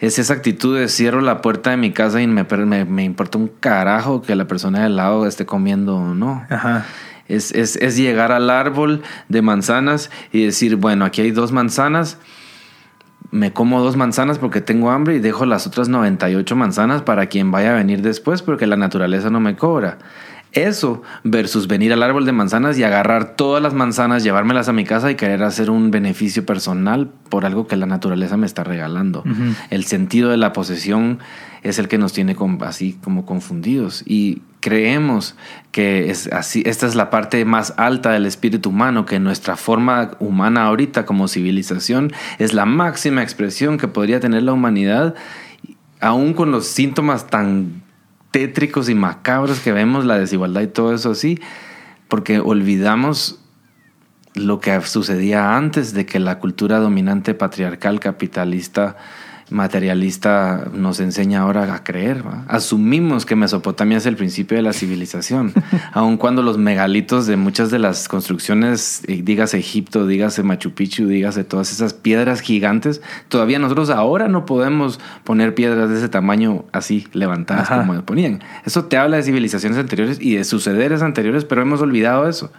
Es esa actitud de cierro la puerta de mi casa y me, me, importa un carajo que la persona del lado esté comiendo o no. Es, es, es llegar al árbol de manzanas y decir, bueno, aquí hay dos manzanas me como dos manzanas porque tengo hambre y dejo las otras 98 manzanas para quien vaya a venir después porque la naturaleza no me cobra. Eso versus venir al árbol de manzanas y agarrar todas las manzanas, llevármelas a mi casa y querer hacer un beneficio personal por algo que la naturaleza me está regalando. El sentido de la posesión es el que nos tiene así como confundidos y creemos que es así, esta es la parte más alta del espíritu humano, que nuestra forma humana ahorita como civilización es la máxima expresión que podría tener la humanidad, aún con los síntomas tan tétricos y macabros que vemos, la desigualdad y todo eso así, porque olvidamos lo que sucedía antes de que la cultura dominante patriarcal capitalista materialista nos enseña ahora a creer. Asumimos que Mesopotamia es el principio de la civilización, aun cuando los megalitos de muchas de las construcciones, eh, dígase Egipto, dígase Machu Picchu, dígase todas esas piedras gigantes, todavía nosotros ahora no podemos poner piedras de ese tamaño así levantadas como ponían. Eso te habla de civilizaciones anteriores y de sucederes anteriores, pero hemos olvidado eso.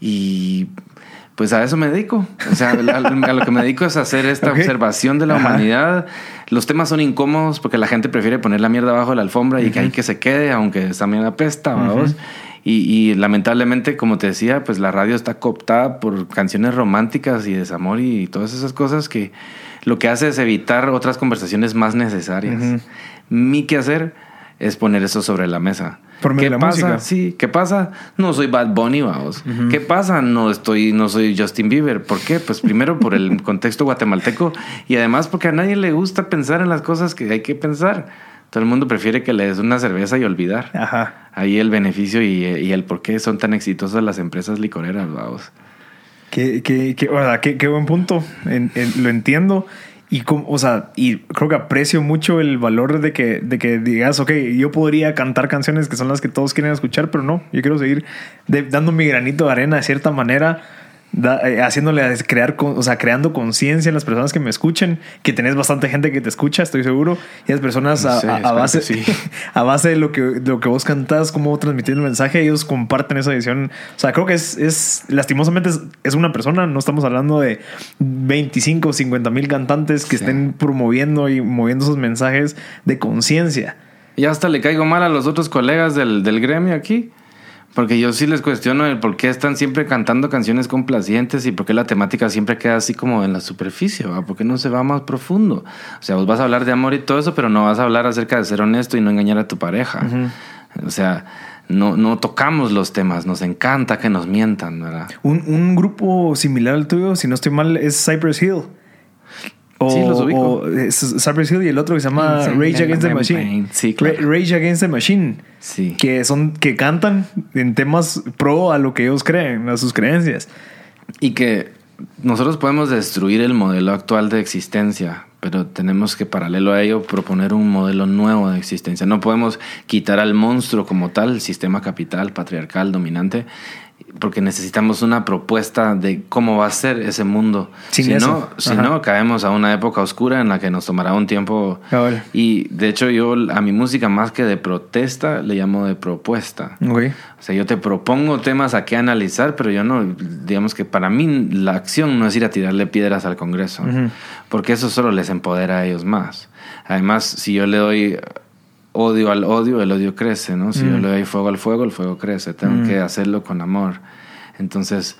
Y Pues a eso me dedico. O sea, a, lo que me dedico es hacer esta observación de la Ajá. humanidad. Los temas son incómodos porque la gente prefiere poner la mierda abajo de la alfombra y que ahí que se quede, aunque esa mierda apesta, vamos. Y, y lamentablemente, como te decía, pues la radio está cooptada por canciones románticas y desamor y todas esas cosas que lo que hace es evitar otras conversaciones más necesarias. Ujú. Mi quehacer es poner eso sobre la mesa. Por medio ¿Qué de la pasa? música. Sí, ¿qué pasa? No soy Bad Bunny, vamos. ¿Qué pasa? No estoy, no soy Justin Bieber. ¿Por qué? Pues primero por el contexto guatemalteco y además porque a nadie le gusta pensar en las cosas que hay que pensar. Todo el mundo prefiere que le des una cerveza y olvidar. Ajá. Ahí el beneficio y, y el por qué son tan exitosas las empresas licoreras, vamos. Qué, qué, qué- qué buen punto. En- en- lo entiendo. Y, o sea, y creo que aprecio mucho el valor de que, de que digas, ok, yo podría cantar canciones que son las que todos quieren escuchar, pero no, yo quiero seguir de- dando mi granito de arena de cierta manera, da- eh, haciéndole crear, con- o sea, creando conciencia en las personas que me escuchen, que tenés bastante gente que te escucha, estoy seguro, y las personas a, base, sí. a base de lo que, de lo que vos cantás, cómo transmitir el mensaje, ellos comparten esa edición. O sea, creo que es, es lastimosamente, es, es una persona, no estamos hablando de 25 o 50 mil cantantes que Sí. estén promoviendo y moviendo esos mensajes de conciencia. Y hasta le caigo mal a los otros colegas del, del gremio aquí. Porque yo sí les cuestiono el por qué están siempre cantando canciones complacientes y por qué la temática siempre queda así como en la superficie, ¿va? ¿Por qué no se va más profundo? O sea, vos vas a hablar de amor y todo eso, pero no vas a hablar acerca de ser honesto y no engañar a tu pareja. O sea, no, no tocamos los temas, nos encanta que nos mientan, ¿verdad? Un, un grupo similar al tuyo, si no estoy mal, es Cypress Hill. O, Sí, los ubico. o es Cypress Hill y el otro que se llama Sí, Rage Against the Machine. Sí, claro. Ra- Rage Against the Machine. Sí. Que son, que cantan en temas pro a lo que ellos creen, a sus creencias. Y que nosotros podemos destruir el modelo actual de existencia, pero tenemos que paralelo a ello proponer un modelo nuevo de existencia. No podemos quitar al monstruo como tal, el sistema capital, patriarcal, dominante, porque necesitamos una propuesta de cómo va a ser ese mundo. Sin si eso. no, si Ajá. no, caemos a una época oscura en la que nos tomará un tiempo. Y de hecho yo a mi música más que de protesta le llamo de propuesta. O sea, yo te propongo temas a qué analizar, pero yo no, digamos que para mí la acción no es ir a tirarle piedras al Congreso, porque eso solo les empodera a ellos más. Además, si yo le doy odio al odio, el odio crece, ¿no? Si yo Mm. le doy fuego al fuego, el fuego crece. Tengo Mm. que hacerlo con amor. Entonces,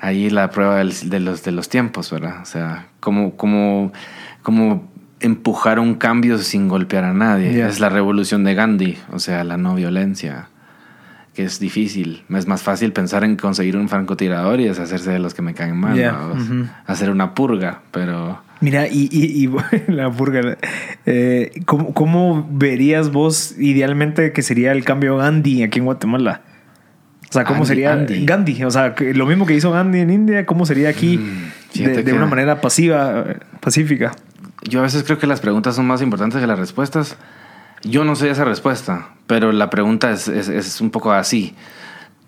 ahí la prueba del- de, los, de los tiempos, ¿verdad? O sea, como, como, como empujar un cambio sin golpear a nadie. Es la revolución de Gandhi, o sea, la no violencia que es difícil. Es más fácil pensar en conseguir un francotirador y deshacerse de los que me caen mal. ¿no? Hacer una purga, pero... Mira, y, y, y la purga, eh, ¿cómo, cómo verías vos idealmente que sería el cambio Gandhi aquí en Guatemala? O sea, ¿cómo sería Gandhi. Gandhi? O sea, lo mismo que hizo Gandhi en India, ¿cómo sería aquí Mm, de, de una manera pasiva, pacífica? Yo a veces creo que las preguntas son más importantes que las respuestas. Yo no sé esa respuesta, pero la pregunta es, es, es un poco así.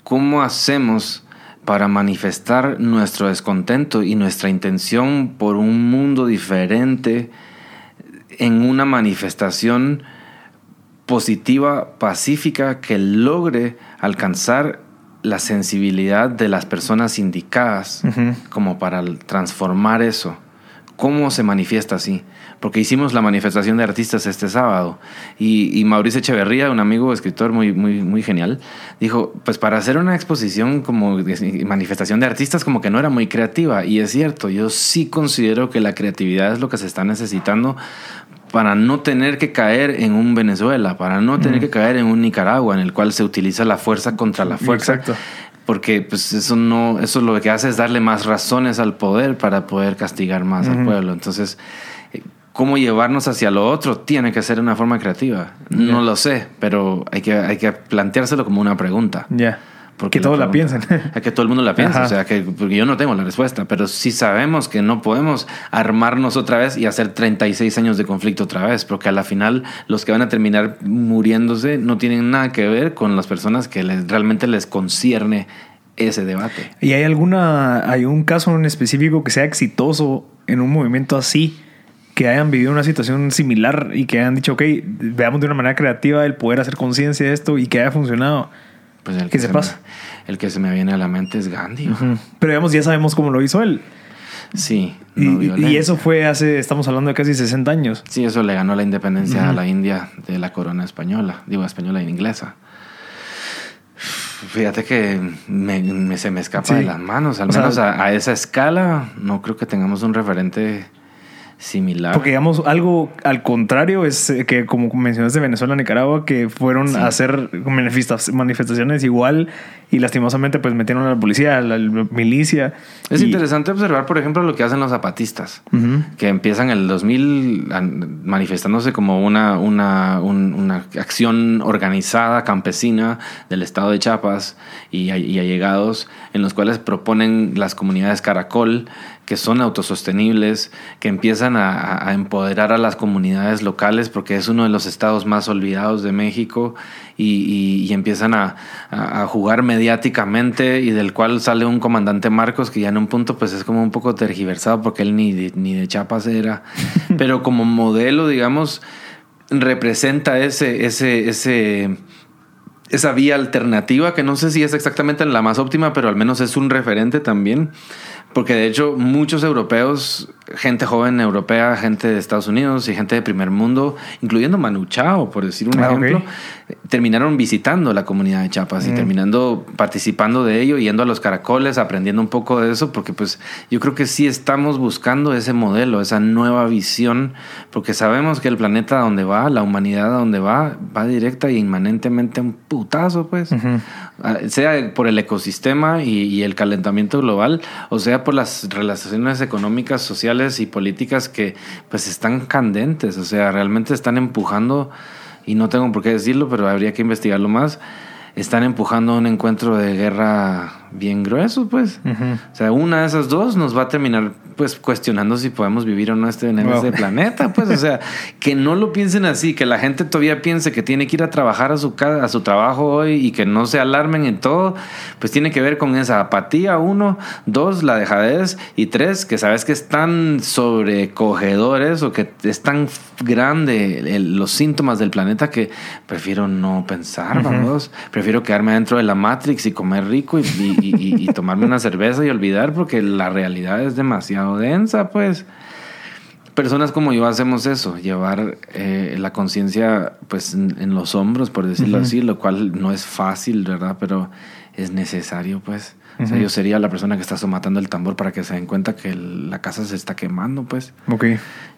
¿Cómo hacemos para manifestar nuestro descontento y nuestra intención por un mundo diferente en una manifestación positiva, pacífica, que logre alcanzar la sensibilidad de las personas indicadas como para transformar eso? ¿Cómo se manifiesta así? Porque hicimos la manifestación de artistas este sábado y, y Mauricio Echeverría, un amigo escritor muy, muy, muy genial, dijo, pues para hacer una exposición como manifestación de artistas como que no era muy creativa. Y es cierto, yo sí considero que la creatividad es lo que se está necesitando para no tener que caer en un Venezuela, para no tener que caer en un Nicaragua en el cual se utiliza la fuerza contra la fuerza. Exacto. Porque pues eso no, eso lo que hace es darle más razones al poder para poder castigar más al pueblo. Entonces, cómo llevarnos hacia lo otro tiene que ser de una forma creativa. No lo sé, pero hay que, hay que planteárselo como una pregunta. Ya. Porque que todos la piensen. a que todo el mundo la piense. Ajá. O sea, que porque yo no tengo la respuesta, pero sí sabemos que no podemos armarnos otra vez y hacer 36 años de conflicto otra vez, porque a la final los que van a terminar muriéndose no tienen nada que ver con las personas que les, realmente les concierne ese debate. ¿Y hay alguna, hay un caso en específico que sea exitoso en un movimiento así? Que hayan vivido una situación similar y que hayan dicho, ok, veamos de una manera creativa el poder hacer conciencia de esto y que haya funcionado. Pues el Que se me- el que se me viene a la mente es Gandhi. Pero digamos, ya sabemos cómo lo hizo él. Sí, Y, no y- y eso fue hace, estamos hablando de casi 60 años. Sí, eso le ganó la independencia a la India de la corona española, digo española e inglesa. Fíjate que me- me- se me escapa Sí. de las manos, al O sea- menos a, a esa escala, no creo que tengamos un referente similar. Porque digamos, algo al contrario es eh, que como mencionaste Venezuela, Nicaragua, que fueron Sí. a hacer manifesta- manifestaciones igual y lastimosamente pues metieron a la policía, a la milicia. es Y- interesante observar, por ejemplo, lo que hacen los zapatistas. Que empiezan en el 2000 an- manifestándose como una, una, un- una acción organizada campesina del estado de Chiapas y, y allegados en los cuales proponen las comunidades caracol que son autosostenibles, que empiezan a, a- empoderar a las comunidades locales porque es uno de los estados más olvidados de México y, y- y empiezan a, a- a jugar mediáticamente y del cual sale un comandante Marcos que ya en un punto pues es como un poco tergiversado porque él ni de, ni de Chiapas era, pero como modelo digamos representa ese, ese, ese, esa vía alternativa que no sé si es exactamente la más óptima, pero al menos es un referente también. Porque de hecho muchos europeos, gente joven europea, gente de Estados Unidos y gente de primer mundo, incluyendo Manu Chao, por decir un Ah, ejemplo, terminaron visitando la comunidad de Chiapas y Mm. terminando participando de ello, yendo a los caracoles, aprendiendo un poco de eso, porque pues yo creo que sí estamos buscando ese modelo, esa nueva visión, porque sabemos que el planeta a donde va, la humanidad a donde va, va directa e inmanentemente un putazo, pues. Ah, sea por el ecosistema y, y el calentamiento global, o sea por las relaciones económicas, sociales y políticas que pues están candentes, o sea, realmente están empujando, y no tengo por qué decirlo, pero habría que investigarlo más, están empujando un encuentro de guerra bien grueso, pues. O sea, una de esas dos nos va a terminar pues cuestionando si podemos vivir o no este, en Wow. este planeta, pues, o sea, que no lo piensen así, que la gente todavía piense que tiene que ir a trabajar a su ca- a su trabajo hoy y que no se alarmen en todo, pues tiene que ver con esa apatía, uno, dos, la dejadez. Y tres, que sabes que es tan sobrecogedores o que es tan grande el- los síntomas del planeta que prefiero no pensar, vamos, prefiero quedarme dentro de la Matrix y comer rico y, y- y- y tomarme una cerveza y olvidar porque la realidad es demasiado densa, pues. Personas como yo hacemos eso, llevar eh, la conciencia pues en, en los hombros, por decirlo así, lo cual no es fácil, ¿verdad? Pero es necesario, pues. O sea, yo sería la persona que está somatando el tambor para que se den cuenta que el- la casa se está quemando, pues. Ok.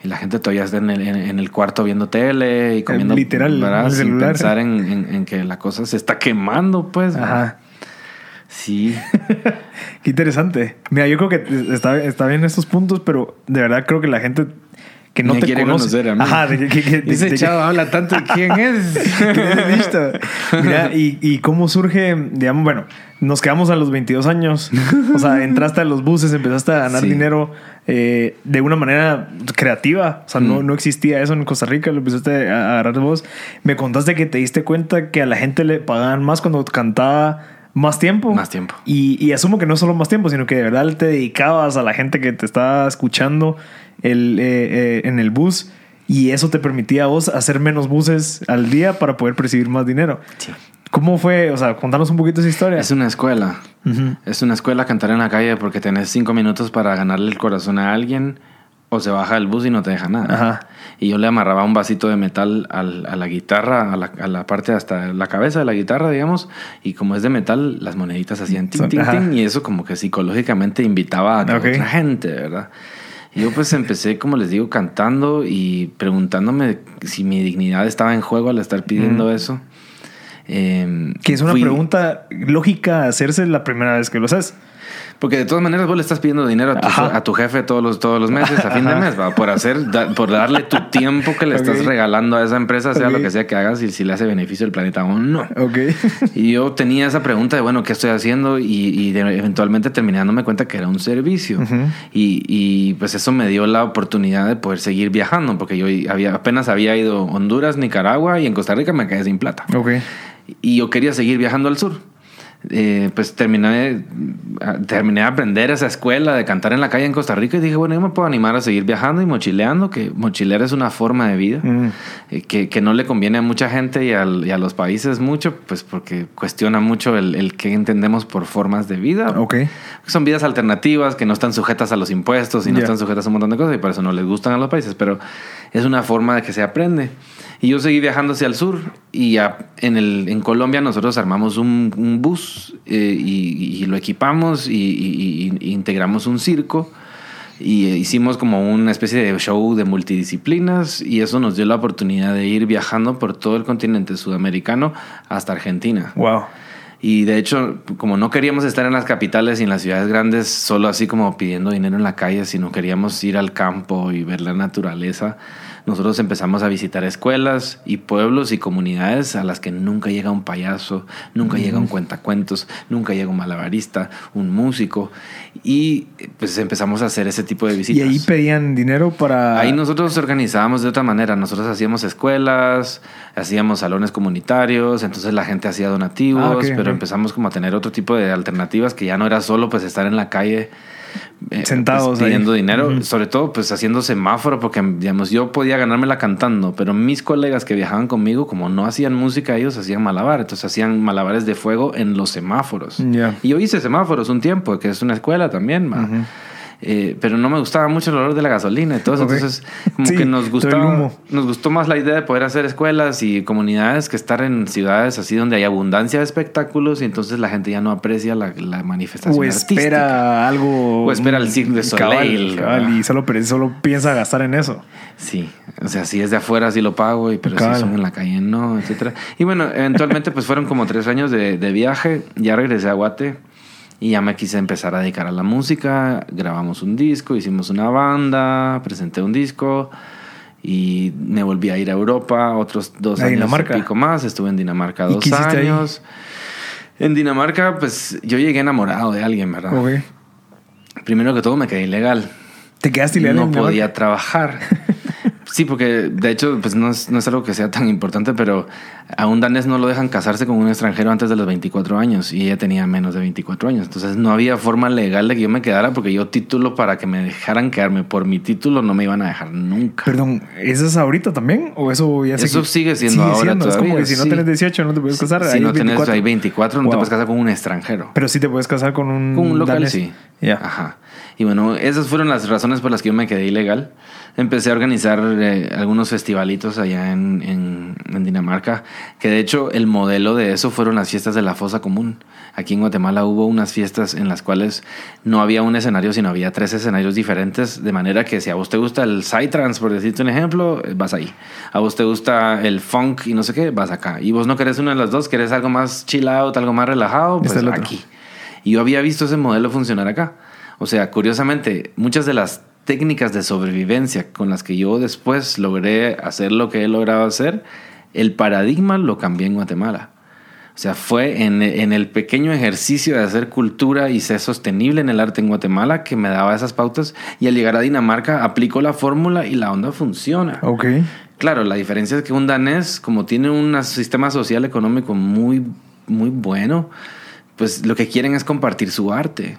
Y la gente todavía está en el, en, en el cuarto viendo tele y comiendo. literal, el Sin celular. pensar en, en- en que la cosa se está quemando, pues. Ajá. Sí. Qué interesante. Mira, yo creo que está, está bien estos puntos, pero de verdad creo que la gente que no Me te quiere conoce. conocer a mí. Ajá, de Ese de que- chavo habla tanto de quién es. listo. Mira, y, y cómo surge, digamos, bueno, nos quedamos a los 22 años. O sea, entraste a los buses, empezaste a ganar Sí. dinero eh, de una manera creativa. O sea, no, Mm. no existía eso en Costa Rica, lo empezaste a agarrar vos. Me contaste que te diste cuenta que a la gente le pagaban más cuando cantaba más tiempo. Más tiempo. Y, y asumo que no solo más tiempo, sino que de verdad te dedicabas a la gente que te estaba escuchando el, eh, eh, en el bus. Y eso te permitía a vos hacer menos buses al día para poder percibir más dinero. Sí. ¿Cómo fue? O sea, contanos un poquito esa historia. Es una escuela. Es una escuela cantar en la calle porque tenés cinco minutos para ganarle el corazón a alguien o se baja el bus y no te deja nada. Ajá. Y yo le amarraba un vasito de metal al- a la guitarra, a la, a la parte hasta la cabeza de la guitarra, digamos, y como es de metal, las moneditas hacían tin, tin, tin, y eso como que psicológicamente invitaba a otra gente, ¿verdad? Y yo pues empecé, como les digo, cantando y preguntándome si mi dignidad estaba en juego al estar pidiendo Mm. eso. Em, Que es una fui- pregunta lógica hacerse la primera vez que lo haces. Porque de todas maneras vos le estás pidiendo dinero a tu, a tu jefe todos los, todos los meses, a fin de mes, ¿va? por hacer, da- por darle tu tiempo que le estás regalando a esa empresa, sea lo que sea que hagas y si le hace beneficio al planeta o no. Ok. Y yo tenía esa pregunta de, bueno, ¿qué estoy haciendo? Y, y de- eventualmente terminé dándome cuenta que era un servicio. Y, pues eso me dio la oportunidad de poder seguir viajando, porque yo había, apenas había ido a Honduras, Nicaragua y en Costa Rica me quedé sin plata Ok. y yo quería seguir viajando al sur. Eh, pues terminé, terminé de aprender esa escuela de cantar en la calle en Costa Rica y dije, bueno, yo me puedo animar a seguir viajando y mochileando, que mochilear es una forma de vida Mm. eh, que, que no le conviene a mucha gente y, al- y a los países mucho, pues porque cuestiona mucho el, el qué entendemos por formas de vida. Ok. Son vidas alternativas que no están sujetas a los impuestos y no están sujetas a un montón de cosas y por eso no les gustan a los países, pero es una forma de que se aprende. Y yo seguí viajando hacia el sur y en, el, en Colombia nosotros armamos un, bus eh, y, lo equipamos y, y- integramos un circo y hicimos como una especie de show de multidisciplinas y eso nos dio la oportunidad de ir viajando por todo el continente sudamericano hasta Argentina. Wow. Y de hecho, como no queríamos estar en las capitales y en las ciudades grandes solo así como pidiendo dinero en la calle, sino queríamos ir al campo y ver la naturaleza, nosotros empezamos a visitar escuelas y pueblos y comunidades a las que nunca llega un payaso, nunca llega un cuentacuentos, nunca llega un malabarista, un músico. Y pues empezamos a hacer ese tipo de Y visitas. ahí pedían dinero para. Ahí nosotros organizábamos de otra manera. Nosotros hacíamos escuelas, hacíamos salones comunitarios, entonces la gente hacía donativos, Ah, pero empezamos como a tener otro tipo de alternativas que ya no era solo pues estar en la calle eh, Sentados pues, pidiendo ahí. dinero, sobre todo pues haciendo semáforo, porque digamos yo podía ganármela cantando, pero mis colegas que viajaban conmigo, como no hacían música, ellos hacían malabar, entonces hacían malabares de fuego en los semáforos. Y yo hice semáforos un tiempo, que es una escuela también. Eh, pero no me gustaba mucho el olor de la gasolina y todo eso. Entonces, como Sí, que nos gustaba, nos gustó más la idea de poder hacer escuelas y comunidades que estar en ciudades así donde hay abundancia de espectáculos y entonces la gente ya no aprecia la, la manifestación O artística. espera algo. O espera el Cirque du Soleil, Cabal, cabal, ¿verdad? y solo, piensa gastar en eso. Sí, o sea, si es de afuera sí lo pago, y, pero Cabal. si son en la calle no, etcétera. Y bueno, eventualmente pues fueron como tres años de, de viaje, ya regresé a Guate y ya me quise empezar a dedicar a la música, grabamos un disco, hicimos una banda, presenté un disco y me volví a ir a Europa otros dos ¿A años Dinamarca? y pico más, estuve en Dinamarca ¿Y dos qué hiciste ahí? años. En Dinamarca pues yo llegué enamorado de alguien, ¿verdad? Ok. Primero que todo me quedé ilegal Te quedaste ilegal no en podía trabajar. Sí, porque de hecho, pues no es, no es algo que sea tan importante, pero a un danés no lo dejan casarse con un extranjero antes de los 24 años y ella tenía menos de 24 años. Entonces no había forma legal de que yo me quedara porque yo título para que me dejaran quedarme por mi título no me iban a dejar nunca. Perdón, ¿eso es ahorita también? ¿O eso ya Eso sigue siendo ahora Es como todavía, que si no sí. tienes 18 no te puedes casar. si ahí no es tienes 24. ahí 24, no te puedes casar con un extranjero. Pero sí te puedes casar con un. Con un local, danés. sí. Ajá. Y bueno, esas fueron las razones por las que yo me quedé ilegal. Empecé a organizar eh, algunos festivalitos allá en, en- en Dinamarca, que de hecho el modelo de eso fueron las fiestas de la fosa común. Aquí en Guatemala hubo unas fiestas en las cuales no había un escenario, sino había tres escenarios diferentes, de manera que si a vos te gusta el psytrance, por decirte un ejemplo, eh, vas ahí. A vos te gusta el funk y no sé qué, vas acá. Y vos no querés uno de los dos, querés algo más chill out, algo más relajado, pues Este aquí. Y yo había visto ese modelo funcionar acá. O sea, curiosamente, muchas de las técnicas de sobrevivencia con las que yo después logré hacer lo que he logrado hacer, el paradigma lo cambié en Guatemala. O sea, fue en, en el pequeño ejercicio de hacer cultura y ser sostenible en el arte en Guatemala que me daba esas pautas. Y al llegar a Dinamarca, aplico la fórmula y la onda funciona. Ok. Claro, la diferencia es que un danés, como tiene un sistema social económico muy, muy bueno, pues lo que quieren es compartir su arte.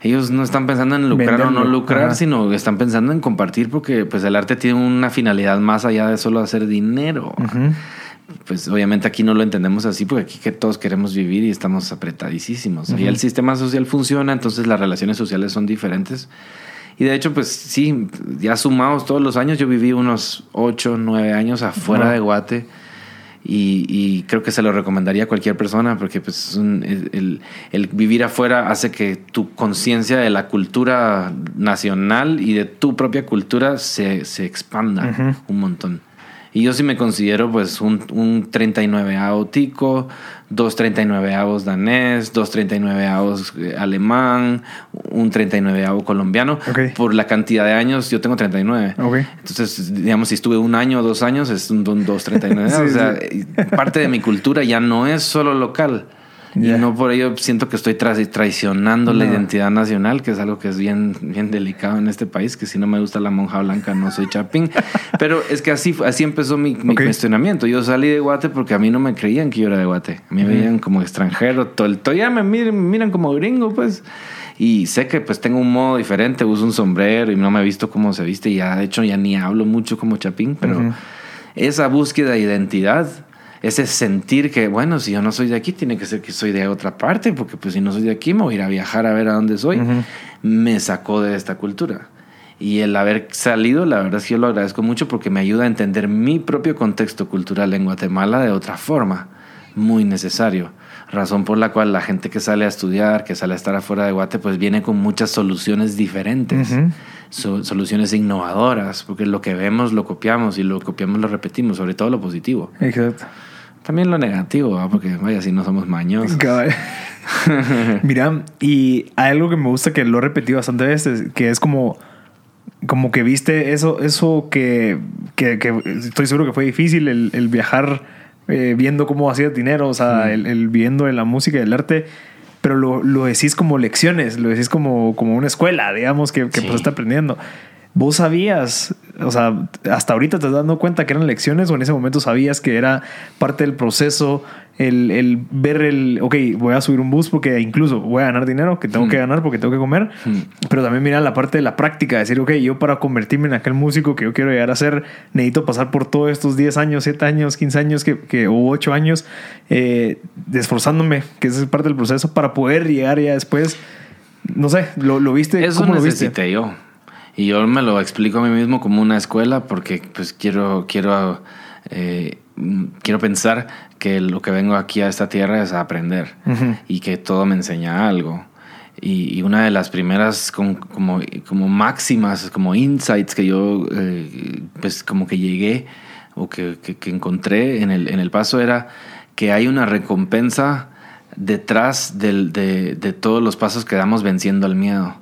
Ellos no están pensando en lucrar o no lucrar, ajá. sino están pensando en compartir porque pues el arte tiene una finalidad más allá de solo hacer dinero. Pues obviamente aquí no lo entendemos así porque aquí que todos queremos vivir y estamos apretadísimos. Y el sistema social funciona, entonces las relaciones sociales son diferentes. Y de hecho, pues sí, ya sumados todos los años, yo viví unos 8, 9 años afuera de Guate. Y, y creo que se lo recomendaría a cualquier persona porque pues, es un- el, vivir afuera hace que tu conciencia de la cultura nacional y de tu propia cultura se, se expanda un montón. Y yo sí me considero pues un, un 39avo tico, dos 39avos danés, dos 39avos eh, alemán, un 39avo colombiano. Ok. Por la cantidad de años, yo tengo 39. Ok. Entonces, digamos, si estuve un año o dos años, es un, un 239. Sí, o sea, parte de mi cultura ya no es solo local. Y no por ello siento que estoy tra- traicionando la identidad nacional, que es algo que es bien, bien delicado en este país, que si no me gusta la monja blanca no soy chapín. Pero es que así, así empezó mi, cuestionamiento. Yo salí de Guate porque a mí no me creían que yo era de Guate. A mí me veían como extranjero. Todo todavía me miran, como gringo, pues. Y sé que pues tengo un modo diferente, uso un sombrero y no me he visto cómo se viste. Y ya, de hecho, ya ni hablo mucho como chapín, pero esa búsqueda de identidad, ese sentir que, bueno, si yo no soy de aquí, tiene que ser que soy de otra parte, porque pues si no soy de aquí, me voy a ir a viajar a ver a dónde soy, me sacó de esta cultura. Y el haber salido, la verdad es que yo lo agradezco mucho porque me ayuda a entender mi propio contexto cultural en Guatemala de otra forma, muy necesario. Razón por la cual la gente que sale a estudiar, que sale a estar afuera de Guate, pues viene con muchas soluciones diferentes so- soluciones innovadoras, porque lo que vemos lo copiamos y lo copiamos lo repetimos, sobre todo lo positivo. Exacto. También lo negativo, ¿va? porque vaya, si no somos mañosos. Mira, y hay algo que me gusta que lo he repetido bastante veces, que es como, como que viste eso, eso que, que, que estoy seguro que fue difícil, el, el viajar eh, viendo cómo hacías dinero, o sea, el, el viendo la música y el arte, pero lo, lo decís como lecciones, lo decís como, como una escuela, digamos, que, que Sí. pues está aprendiendo. ¿Vos sabías, o sea, hasta ahorita te estás dando cuenta que eran lecciones o en ese momento sabías que era parte del proceso el, el ver el, ok, voy a subir un bus porque incluso voy a ganar dinero, que tengo que ganar porque tengo que comer, Hmm. pero también mira la parte de la práctica, decir, ok, yo para convertirme en aquel músico que yo quiero llegar a ser, necesito pasar por todos estos 10 años, 7 años, 15 años que, que, o 8 años, eh, esforzándome, que esa es parte del proceso, para poder llegar ya después, no sé, lo, lo viste, Eso ¿cómo lo viste? necesité yo. Y yo me lo explico a mí mismo como una escuela porque pues quiero, quiero, eh, quiero pensar que lo que vengo aquí a esta tierra es a aprender y que todo me enseña algo. Y, y una de las primeras como, como máximas, como insights que yo eh, pues como que llegué o que, que- que encontré en el, en el paso era que hay una recompensa detrás del- de, de todos los pasos que damos venciendo al miedo.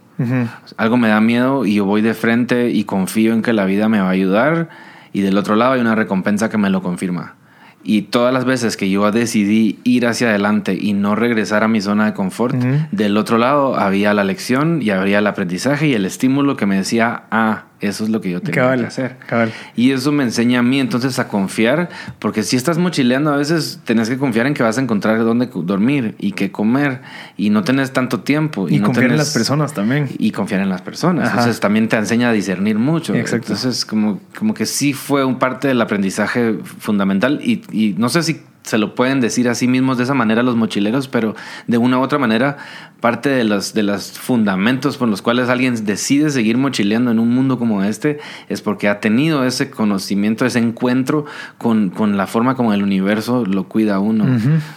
Algo me da miedo y yo voy de frente y confío en que la vida me va a ayudar y del otro lado hay una recompensa que me lo confirma. Y todas las veces que yo decidí ir hacia adelante y no regresar a mi zona de confort, del otro lado había la lección y había el aprendizaje y el estímulo que me decía, ah, eso es lo que yo tenía Cabal, que hacer. cabal. Y eso me enseña a mí entonces a confiar, porque si estás mochileando a veces tenés que confiar en que vas a encontrar dónde dormir y qué comer y no tenés tanto tiempo. Y, no confiar en las personas también. y confiar en las personas. Ajá. Entonces también te enseña a discernir mucho. Exacto. Entonces como, como que sí fue un parte del aprendizaje fundamental y, y no sé si se lo pueden decir a sí mismos de esa manera los mochileros, pero de una u otra manera parte de los, de los fundamentos por los cuales alguien decide seguir mochileando en un mundo como este es porque ha tenido ese conocimiento, ese encuentro con, con la forma como el universo lo cuida a uno,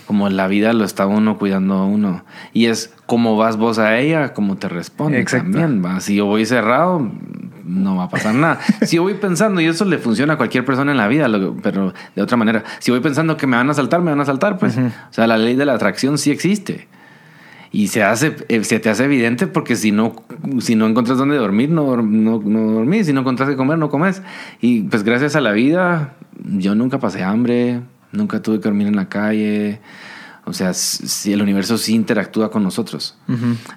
como la vida lo está uno cuidando a uno. Y es cómo vas vos a ella, cómo te responde Exacto. también. ¿va? Si yo voy cerrado, no va a pasar nada. Si voy pensando, y eso le funciona a cualquier persona en la vida, pero de otra manera, si voy pensando que me van a saltar, me van a saltar, pues. Ujú. O sea, la ley de la atracción sí existe. Y se, hace, eh, se te hace evidente porque si no, si no encuentras dónde dormir, no, no, no dormís. Si no encuentras que comer, no comes. Y pues gracias a la vida, yo nunca pasé hambre, nunca tuve que dormir en la calle. O sea, si el universo sí interactúa con nosotros.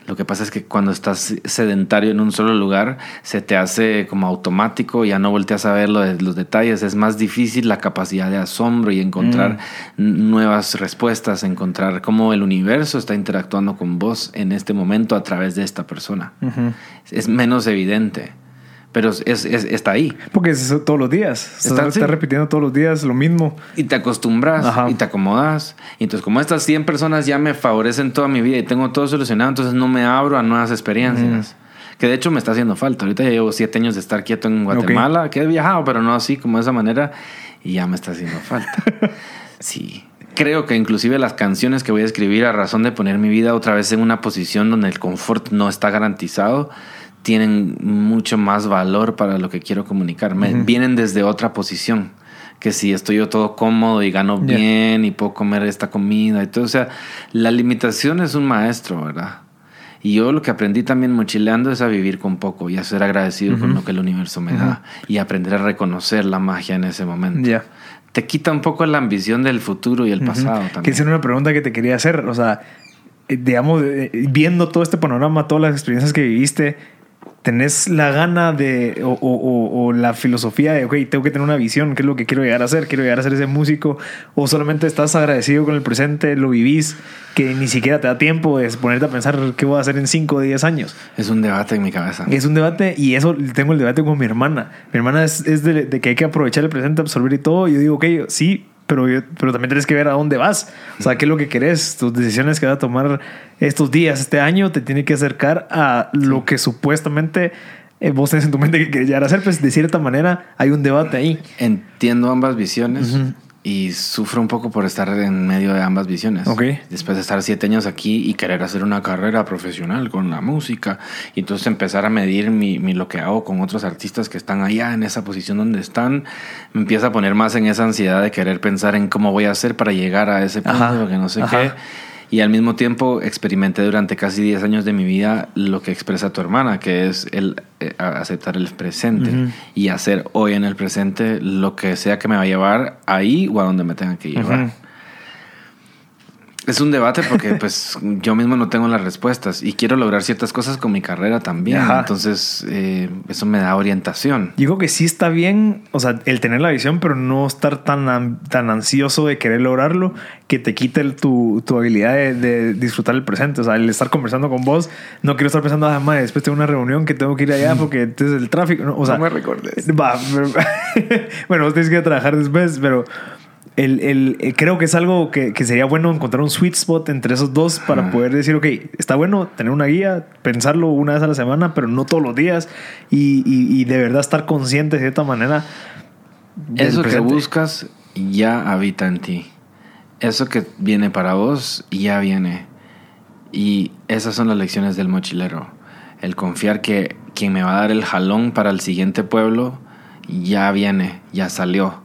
Lo que pasa es que cuando estás sedentario en un solo lugar, se te hace como automático, ya no volteas a ver lo de- los detalles, es más difícil la capacidad de asombro y encontrar n- nuevas respuestas, encontrar cómo el universo está interactuando con vos en este momento a través de esta persona. Es menos evidente, pero es, es- está ahí. Porque es eso todos los días. Estás, Está- sí. repitiendo todos los días lo mismo. Y te acostumbras Ajá. y te acomodas. Y entonces, como estas 100 personas ya me favorecen toda mi vida y tengo todo solucionado, entonces no me abro a nuevas experiencias. Que de hecho me está haciendo falta. Ahorita ya llevo 7 años de estar quieto en Guatemala, que he viajado, pero no así como de esa manera. Y ya me está haciendo falta. sí. Creo que inclusive las canciones que voy a escribir a razón de poner mi vida otra vez en una posición donde el confort no está garantizado, tienen mucho más valor para lo que quiero comunicar. Me- Vienen desde otra posición. Que si estoy yo todo cómodo y gano Ya. bien y puedo comer esta comida y todo. O sea, la limitación es un maestro, ¿verdad? Y yo lo que aprendí también mochileando es a vivir con poco y a ser agradecido con lo que el universo me da y aprender a reconocer la magia en ese momento. Ya. te quita un poco la ambición del futuro y el pasado Que también. esa era una pregunta que te quería hacer. O sea, eh, digamos, eh, viendo todo este panorama, todas las experiencias que viviste, ¿tenés la gana de, o, o- o- o la filosofía de, ok, tengo que tener una visión, qué es lo que quiero llegar a hacer? ¿Quiero llegar a ser ese músico? ¿O solamente estás agradecido con el presente, lo vivís, que ni siquiera te da tiempo de ponerte a pensar qué voy a hacer en 5 o 10 años? Es un debate en mi cabeza. Es un debate y eso tengo el debate con mi hermana. Mi hermana es, es de, de que hay que aprovechar el presente, absorber y todo. Yo digo, ok, sí, pero, yo- pero también tienes que ver a dónde vas. O sea, qué es lo que querés. Tus decisiones que vas a tomar estos días, este año, te tiene que acercar a lo que supuestamente eh, vos tenés en tu mente que querés llegar a hacer. Pues de cierta manera hay un debate ahí. Entiendo ambas visiones y sufro un poco por estar en medio de ambas visiones. Después de estar siete años aquí y querer hacer una carrera profesional con la música y entonces empezar a medir mi, mi- lo que hago con otros artistas que están allá en esa posición donde están, me empieza a poner más en esa ansiedad de querer pensar en cómo voy a hacer para llegar a ese punto, Ajá. que no sé Ajá. qué. Y al mismo tiempo experimenté durante casi 10 años de mi vida lo que expresa tu hermana, que es el eh, aceptar el presente y hacer hoy en el presente lo que sea que me va a llevar ahí o a donde me tenga que llevar. Es un debate porque pues yo mismo no tengo las respuestas y quiero lograr ciertas cosas con mi carrera también. Ajá. Entonces eh, eso me da orientación. Digo que sí está bien, o sea, el tener la visión, pero no estar tan, an- tan ansioso de querer lograrlo que te quite el- tu, tu habilidad de, de disfrutar el presente. O sea, el estar conversando con vos, no quiero estar pensando, ah, madre, después tengo una reunión que tengo que ir allá porque entonces el tráfico. ¿no? O sea, me recordes. Va, bueno, vos tienes que ir a trabajar después, pero el, el- el- creo que es algo que, que sería bueno encontrar un sweet spot entre esos dos para Ajá. poder decir, ok, está bueno tener una guía, pensarlo una vez a la semana, pero no todos los días y, y- y de verdad estar consciente de cierta manera. Eso que buscas ya habita en ti. Eso que viene para vos ya viene. Y esas son las lecciones del mochilero. El confiar que quien me va a dar el jalón para el siguiente pueblo ya viene, ya salió.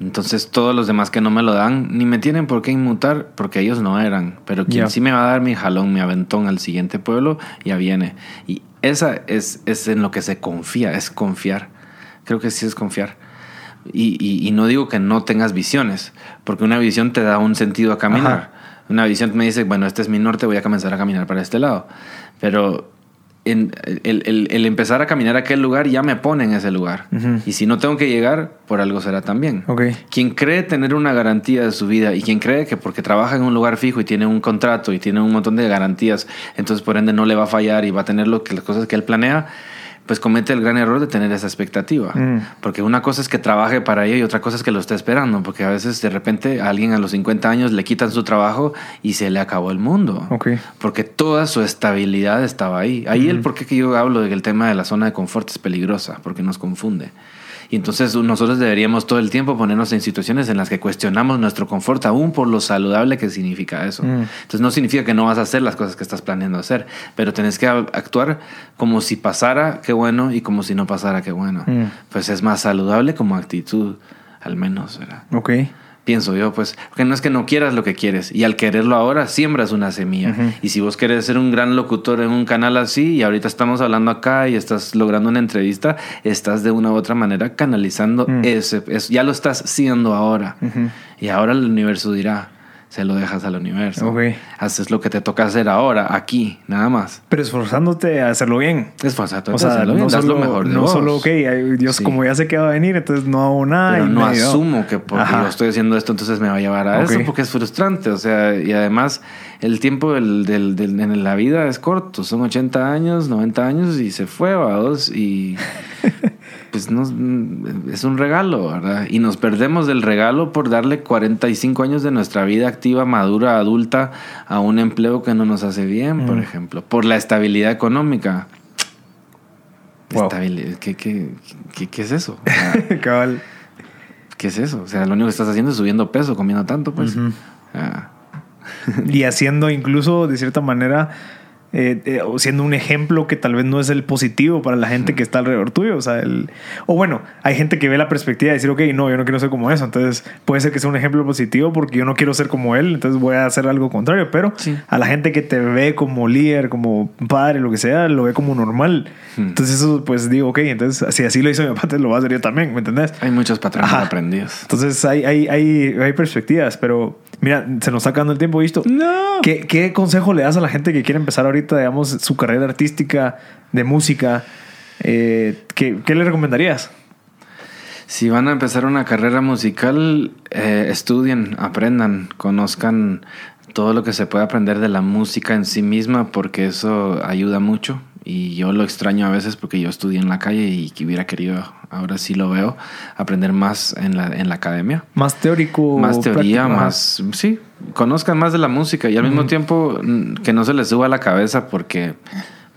Entonces todos los demás que no me lo dan ni me tienen por qué inmutar porque ellos no eran. Pero quien Ya. sí me va a dar mi jalón, mi aventón al siguiente pueblo, ya viene. Y esa es, es en lo que se confía, es confiar. Creo que sí es confiar. Y, y- y no digo que no tengas visiones, porque una visión te da un sentido a caminar. Ajá. Una visión me dice, bueno, este es mi norte, voy a comenzar a caminar para este lado. Pero en- el, el- el empezar a caminar a aquel lugar ya me pone en ese lugar. Y si no tengo que llegar, por algo será también. Quien cree tener una garantía de su vida y quien cree que porque trabaja en un lugar fijo y tiene un contrato y tiene un montón de garantías, entonces por ende no le va a fallar y va a tener lo que, las cosas que él planea, pues comete el gran error de tener esa expectativa. Mm. Porque una cosa es que trabaje para ello y otra cosa es que lo esté esperando. Porque a veces de repente a alguien a los 50 años le quitan su trabajo y se le acabó el mundo. Porque toda su estabilidad estaba ahí. Ahí el por qué que yo hablo de que el tema de la zona de confort es peligrosa, porque nos confunde. Y entonces nosotros deberíamos todo el tiempo ponernos en situaciones en las que cuestionamos nuestro confort, aún por lo saludable que significa eso. Mm. Entonces no significa que no vas a hacer las cosas que estás planeando hacer, pero tenés que actuar como si pasara, qué bueno, y como si no pasara, qué bueno. Mm. Pues es más saludable como actitud, al menos, ¿verdad? Ok. Pienso yo, pues, porque no es que no quieras lo que quieres y al quererlo ahora siembras una semilla. Y si vos querés ser un gran locutor en un canal así y ahorita estamos hablando acá y estás logrando una entrevista, estás de una u otra manera canalizando Mm. ese, eso, ya lo estás siendo ahora. Y ahora el universo dirá, se lo dejas al universo. Haces lo que te toca hacer ahora, aquí, nada más. Pero esforzándote a hacerlo bien. Esfuérzate, O sea, hazlo bien, no das solo, lo mejor de no vos. solo, ok, Dios, Sí. como ya sé que va a venir, entonces no hago nada. Pero y no asumo que porque Ajá. yo estoy haciendo esto, entonces me va a llevar a Ok. eso, porque es frustrante. O sea, y además, el tiempo del, del- del- en la vida es corto. Son 80 años, 90 años y se fue, vados. Y pues no, es un regalo, ¿verdad? Y nos perdemos del regalo por darle 45 años de nuestra vida activa, madura, adulta, a un empleo que no nos hace bien, por Mm. ejemplo, por la estabilidad económica. Wow. Estabilidad, ¿qué, qué, qué, qué es eso? O sea, Cabal. ¿Qué es eso? O sea, lo único que estás haciendo es subiendo peso, comiendo tanto, pues. Ah, y haciendo incluso de cierta manera eh, eh, siendo un ejemplo que tal vez no es el positivo para la gente que está alrededor tuyo. O sea, el, o bueno, hay gente que ve la perspectiva de decir, ok, no, yo no quiero ser como eso. Entonces puede ser que sea un ejemplo positivo porque yo no quiero ser como él, entonces voy a hacer algo contrario. Pero Sí. a la gente que te ve como líder, como padre, lo que sea, lo ve como normal. Hmm. Entonces eso, pues digo, ok, entonces si así lo hizo mi papá, te lo va a hacer yo también, ¿me entendés? Hay muchos patrones Ajá. aprendidos. Entonces hay, hay, hay, hay perspectivas, pero mira, se nos está acabando el tiempo, ¿visto? No. ¿Qué, ¿Qué consejo le das a la gente que quiere empezar ahorita, digamos, su carrera artística de música? Eh, ¿qué, ¿Qué le recomendarías? Si van a empezar una carrera musical, eh, estudien, aprendan, conozcan todo lo que se puede aprender de la música en sí misma, porque eso ayuda mucho. Y yo lo extraño a veces porque yo estudié en la calle y que hubiera querido, ahora sí lo veo, aprender más en la, en la academia. Más teórico. Más teoría, práctico? Más... Sí, conozcan más de la música y al mismo tiempo mm, que no se les suba la cabeza porque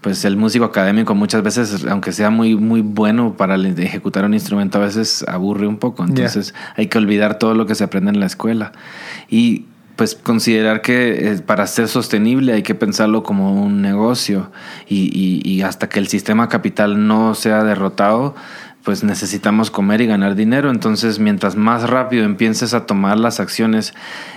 pues el músico académico muchas veces, aunque sea muy, muy bueno para ejecutar un instrumento, a veces aburre un poco. Entonces hay que olvidar todo lo que se aprende en la escuela. Y pues considerar que eh, para ser sostenible hay que pensarlo como un negocio y, y- y hasta que el sistema capital no sea derrotado, pues necesitamos comer y ganar dinero. Entonces, mientras más rápido empieces a tomar las acciones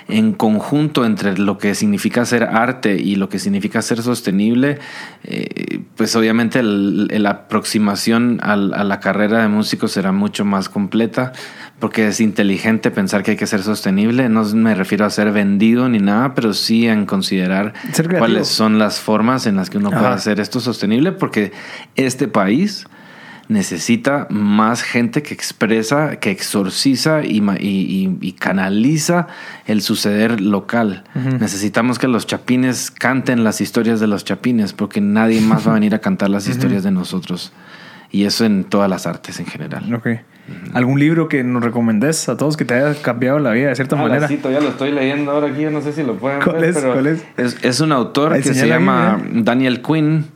en conjunto entre lo que significa ser arte y lo que significa ser sostenible, eh, pues obviamente el- la aproximación a la carrera de músico será mucho más completa. Porque es inteligente pensar que hay que ser sostenible. No me refiero a ser vendido ni nada, pero sí en considerar cuáles son las formas en las que uno puede hacer esto sostenible. Porque este país necesita más gente que expresa, que exorciza y, canaliza el suceder local. Necesitamos que los chapines canten las historias de los chapines, porque nadie más va a venir a cantar las historias de nosotros. Y eso en todas las artes en general. Ok. ¿Algún libro que nos recomendés a todos que te haya cambiado la vida de cierta Ah, manera? sí, todavía lo estoy leyendo ahora aquí, no sé si lo pueden ¿Cuál ver, es? pero ¿Cuál es? Es, un autor que se llama Daniel Quinn.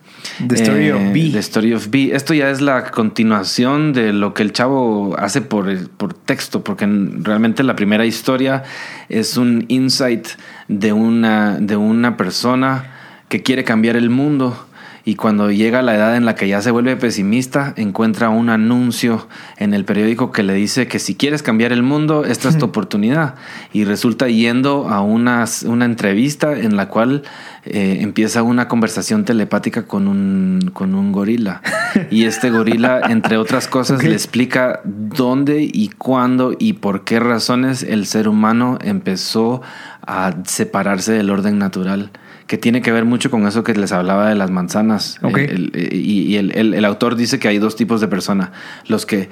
The Story of B. The Story of B. Esto ya es la continuación de lo que el chavo hace por, por texto, porque en- realmente la primera historia es un insight de una, de una persona que quiere cambiar el mundo. Y cuando llega a la edad en la que ya se vuelve pesimista, encuentra un anuncio en el periódico que le dice que si quieres cambiar el mundo, esta es tu oportunidad. Y resulta yendo a una, una entrevista en la cual eh, empieza una conversación telepática con un, con un gorila. Y este gorila, entre otras cosas, le explica dónde y cuándo y por qué razones el ser humano empezó a separarse del orden natural que tiene que ver mucho con eso que les hablaba de las manzanas. El- el- y y el, autor dice que hay dos tipos de personas. Los que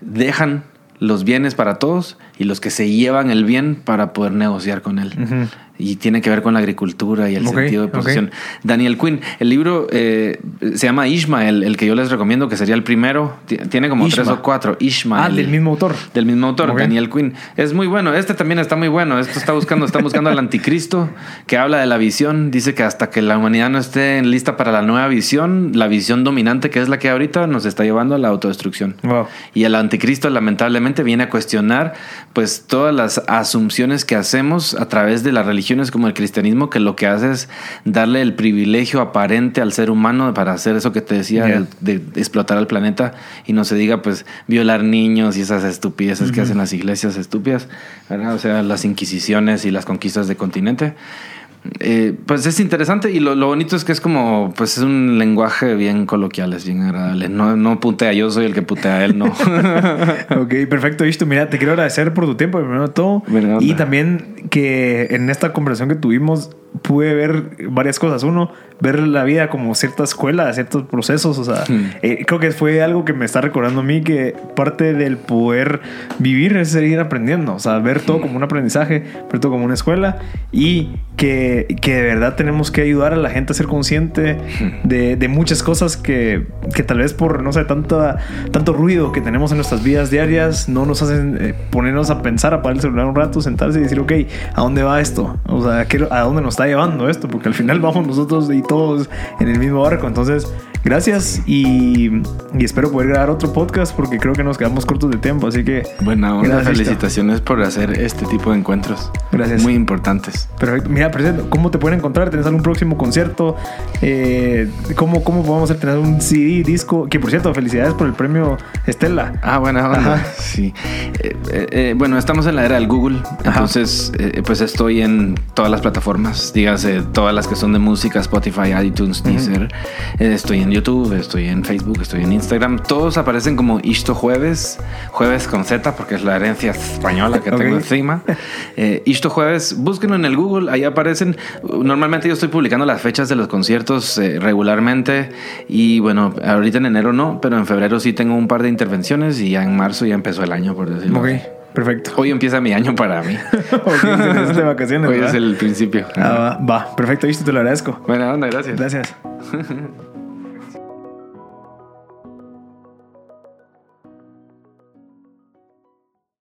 dejan los bienes para todos y los que se llevan el bien para poder negociar con él. Y tiene que ver con la agricultura y el sentido de posesión. Daniel Quinn, el libro eh, se llama Ishmael, el que yo les recomiendo, que sería el primero. Ti- Tiene como Ishma. tres o cuatro. Ishmael. Ah, del mismo autor. Del mismo autor. Daniel Quinn. Es muy bueno. Este también está muy bueno. Esto está buscando, está buscando al anticristo que habla de la visión. Dice que hasta que la humanidad no esté lista para la nueva visión, la visión dominante que es la que ahorita nos está llevando a la autodestrucción. Wow. Y el anticristo lamentablemente viene a cuestionar pues todas las asunciones que hacemos a través de las religiones como el cristianismo que lo que hace es darle el privilegio aparente al ser humano para hacer eso que te decía Yeah. de, de explotar al planeta y no se diga pues violar niños y esas estupideces que hacen las iglesias estúpidas, ¿verdad? O sea, las inquisiciones y las conquistas de continente. Eh, pues es interesante y lo, lo bonito es que es como, pues es un lenguaje bien coloquial, es bien agradable. No, no putea, yo soy el que putea, él no. Ok, perfecto, Ishto. Mira, te quiero agradecer por tu tiempo, primero de todo. Y también que en esta conversación que tuvimos pude ver varias cosas. Uno, ver la vida como cierta escuela, ciertos procesos. O sea, Hmm. eh, creo que fue algo que me está recordando a mí que parte del poder vivir es seguir aprendiendo. O sea, ver todo como un aprendizaje, ver todo como una escuela y que, que de verdad tenemos que ayudar a la gente a ser consciente de, de muchas cosas que, que tal vez por, no sé, tanta, tanto ruido que tenemos en nuestras vidas diarias no nos hacen eh, ponernos a pensar, apagar el celular un rato, sentarse y decir, ok, ¿a dónde va esto? O sea, ¿qué- ¿a dónde nos está está llevando esto, porque al final vamos nosotros y todos en el mismo barco. Entonces, gracias y, y espero poder grabar otro podcast porque creo que nos quedamos cortos de tiempo. Así que, Isto. felicitaciones por hacer este tipo de encuentros. Gracias. Muy importantes. perfecto. Mira, presento, ¿cómo te pueden encontrar? ¿Tenés algún próximo concierto? Eh, ¿cómo, ¿Cómo podemos hacer? ¿Tener un CD, disco? Que por cierto, felicidades por el premio Estela. Ah, buena onda. Ajá. Sí. Eh, eh, eh, bueno, estamos en la era del Google. Entonces, eh, pues estoy en todas las plataformas. Dígase, todas las que son de música, Spotify, iTunes, Deezer. Eh, estoy en YouTube, estoy en Facebook, estoy en Instagram. Todos aparecen como Isto Jueves. Jueves con Z, porque es la herencia española que tengo encima. Eh, Isto Jueves, búsquenlo en el Google. Ahí aparecen. Normalmente yo estoy publicando las fechas de los conciertos eh, regularmente. Y bueno, ahorita en enero no, pero en febrero sí tengo un par de intervenciones y ya en marzo ya empezó el año, por decirlo Ok, así. Perfecto. Hoy empieza mi año para mí. de vacaciones. Hoy es el principio. Ah, va, va, perfecto, listo, te lo agradezco. Buena onda, gracias. Gracias.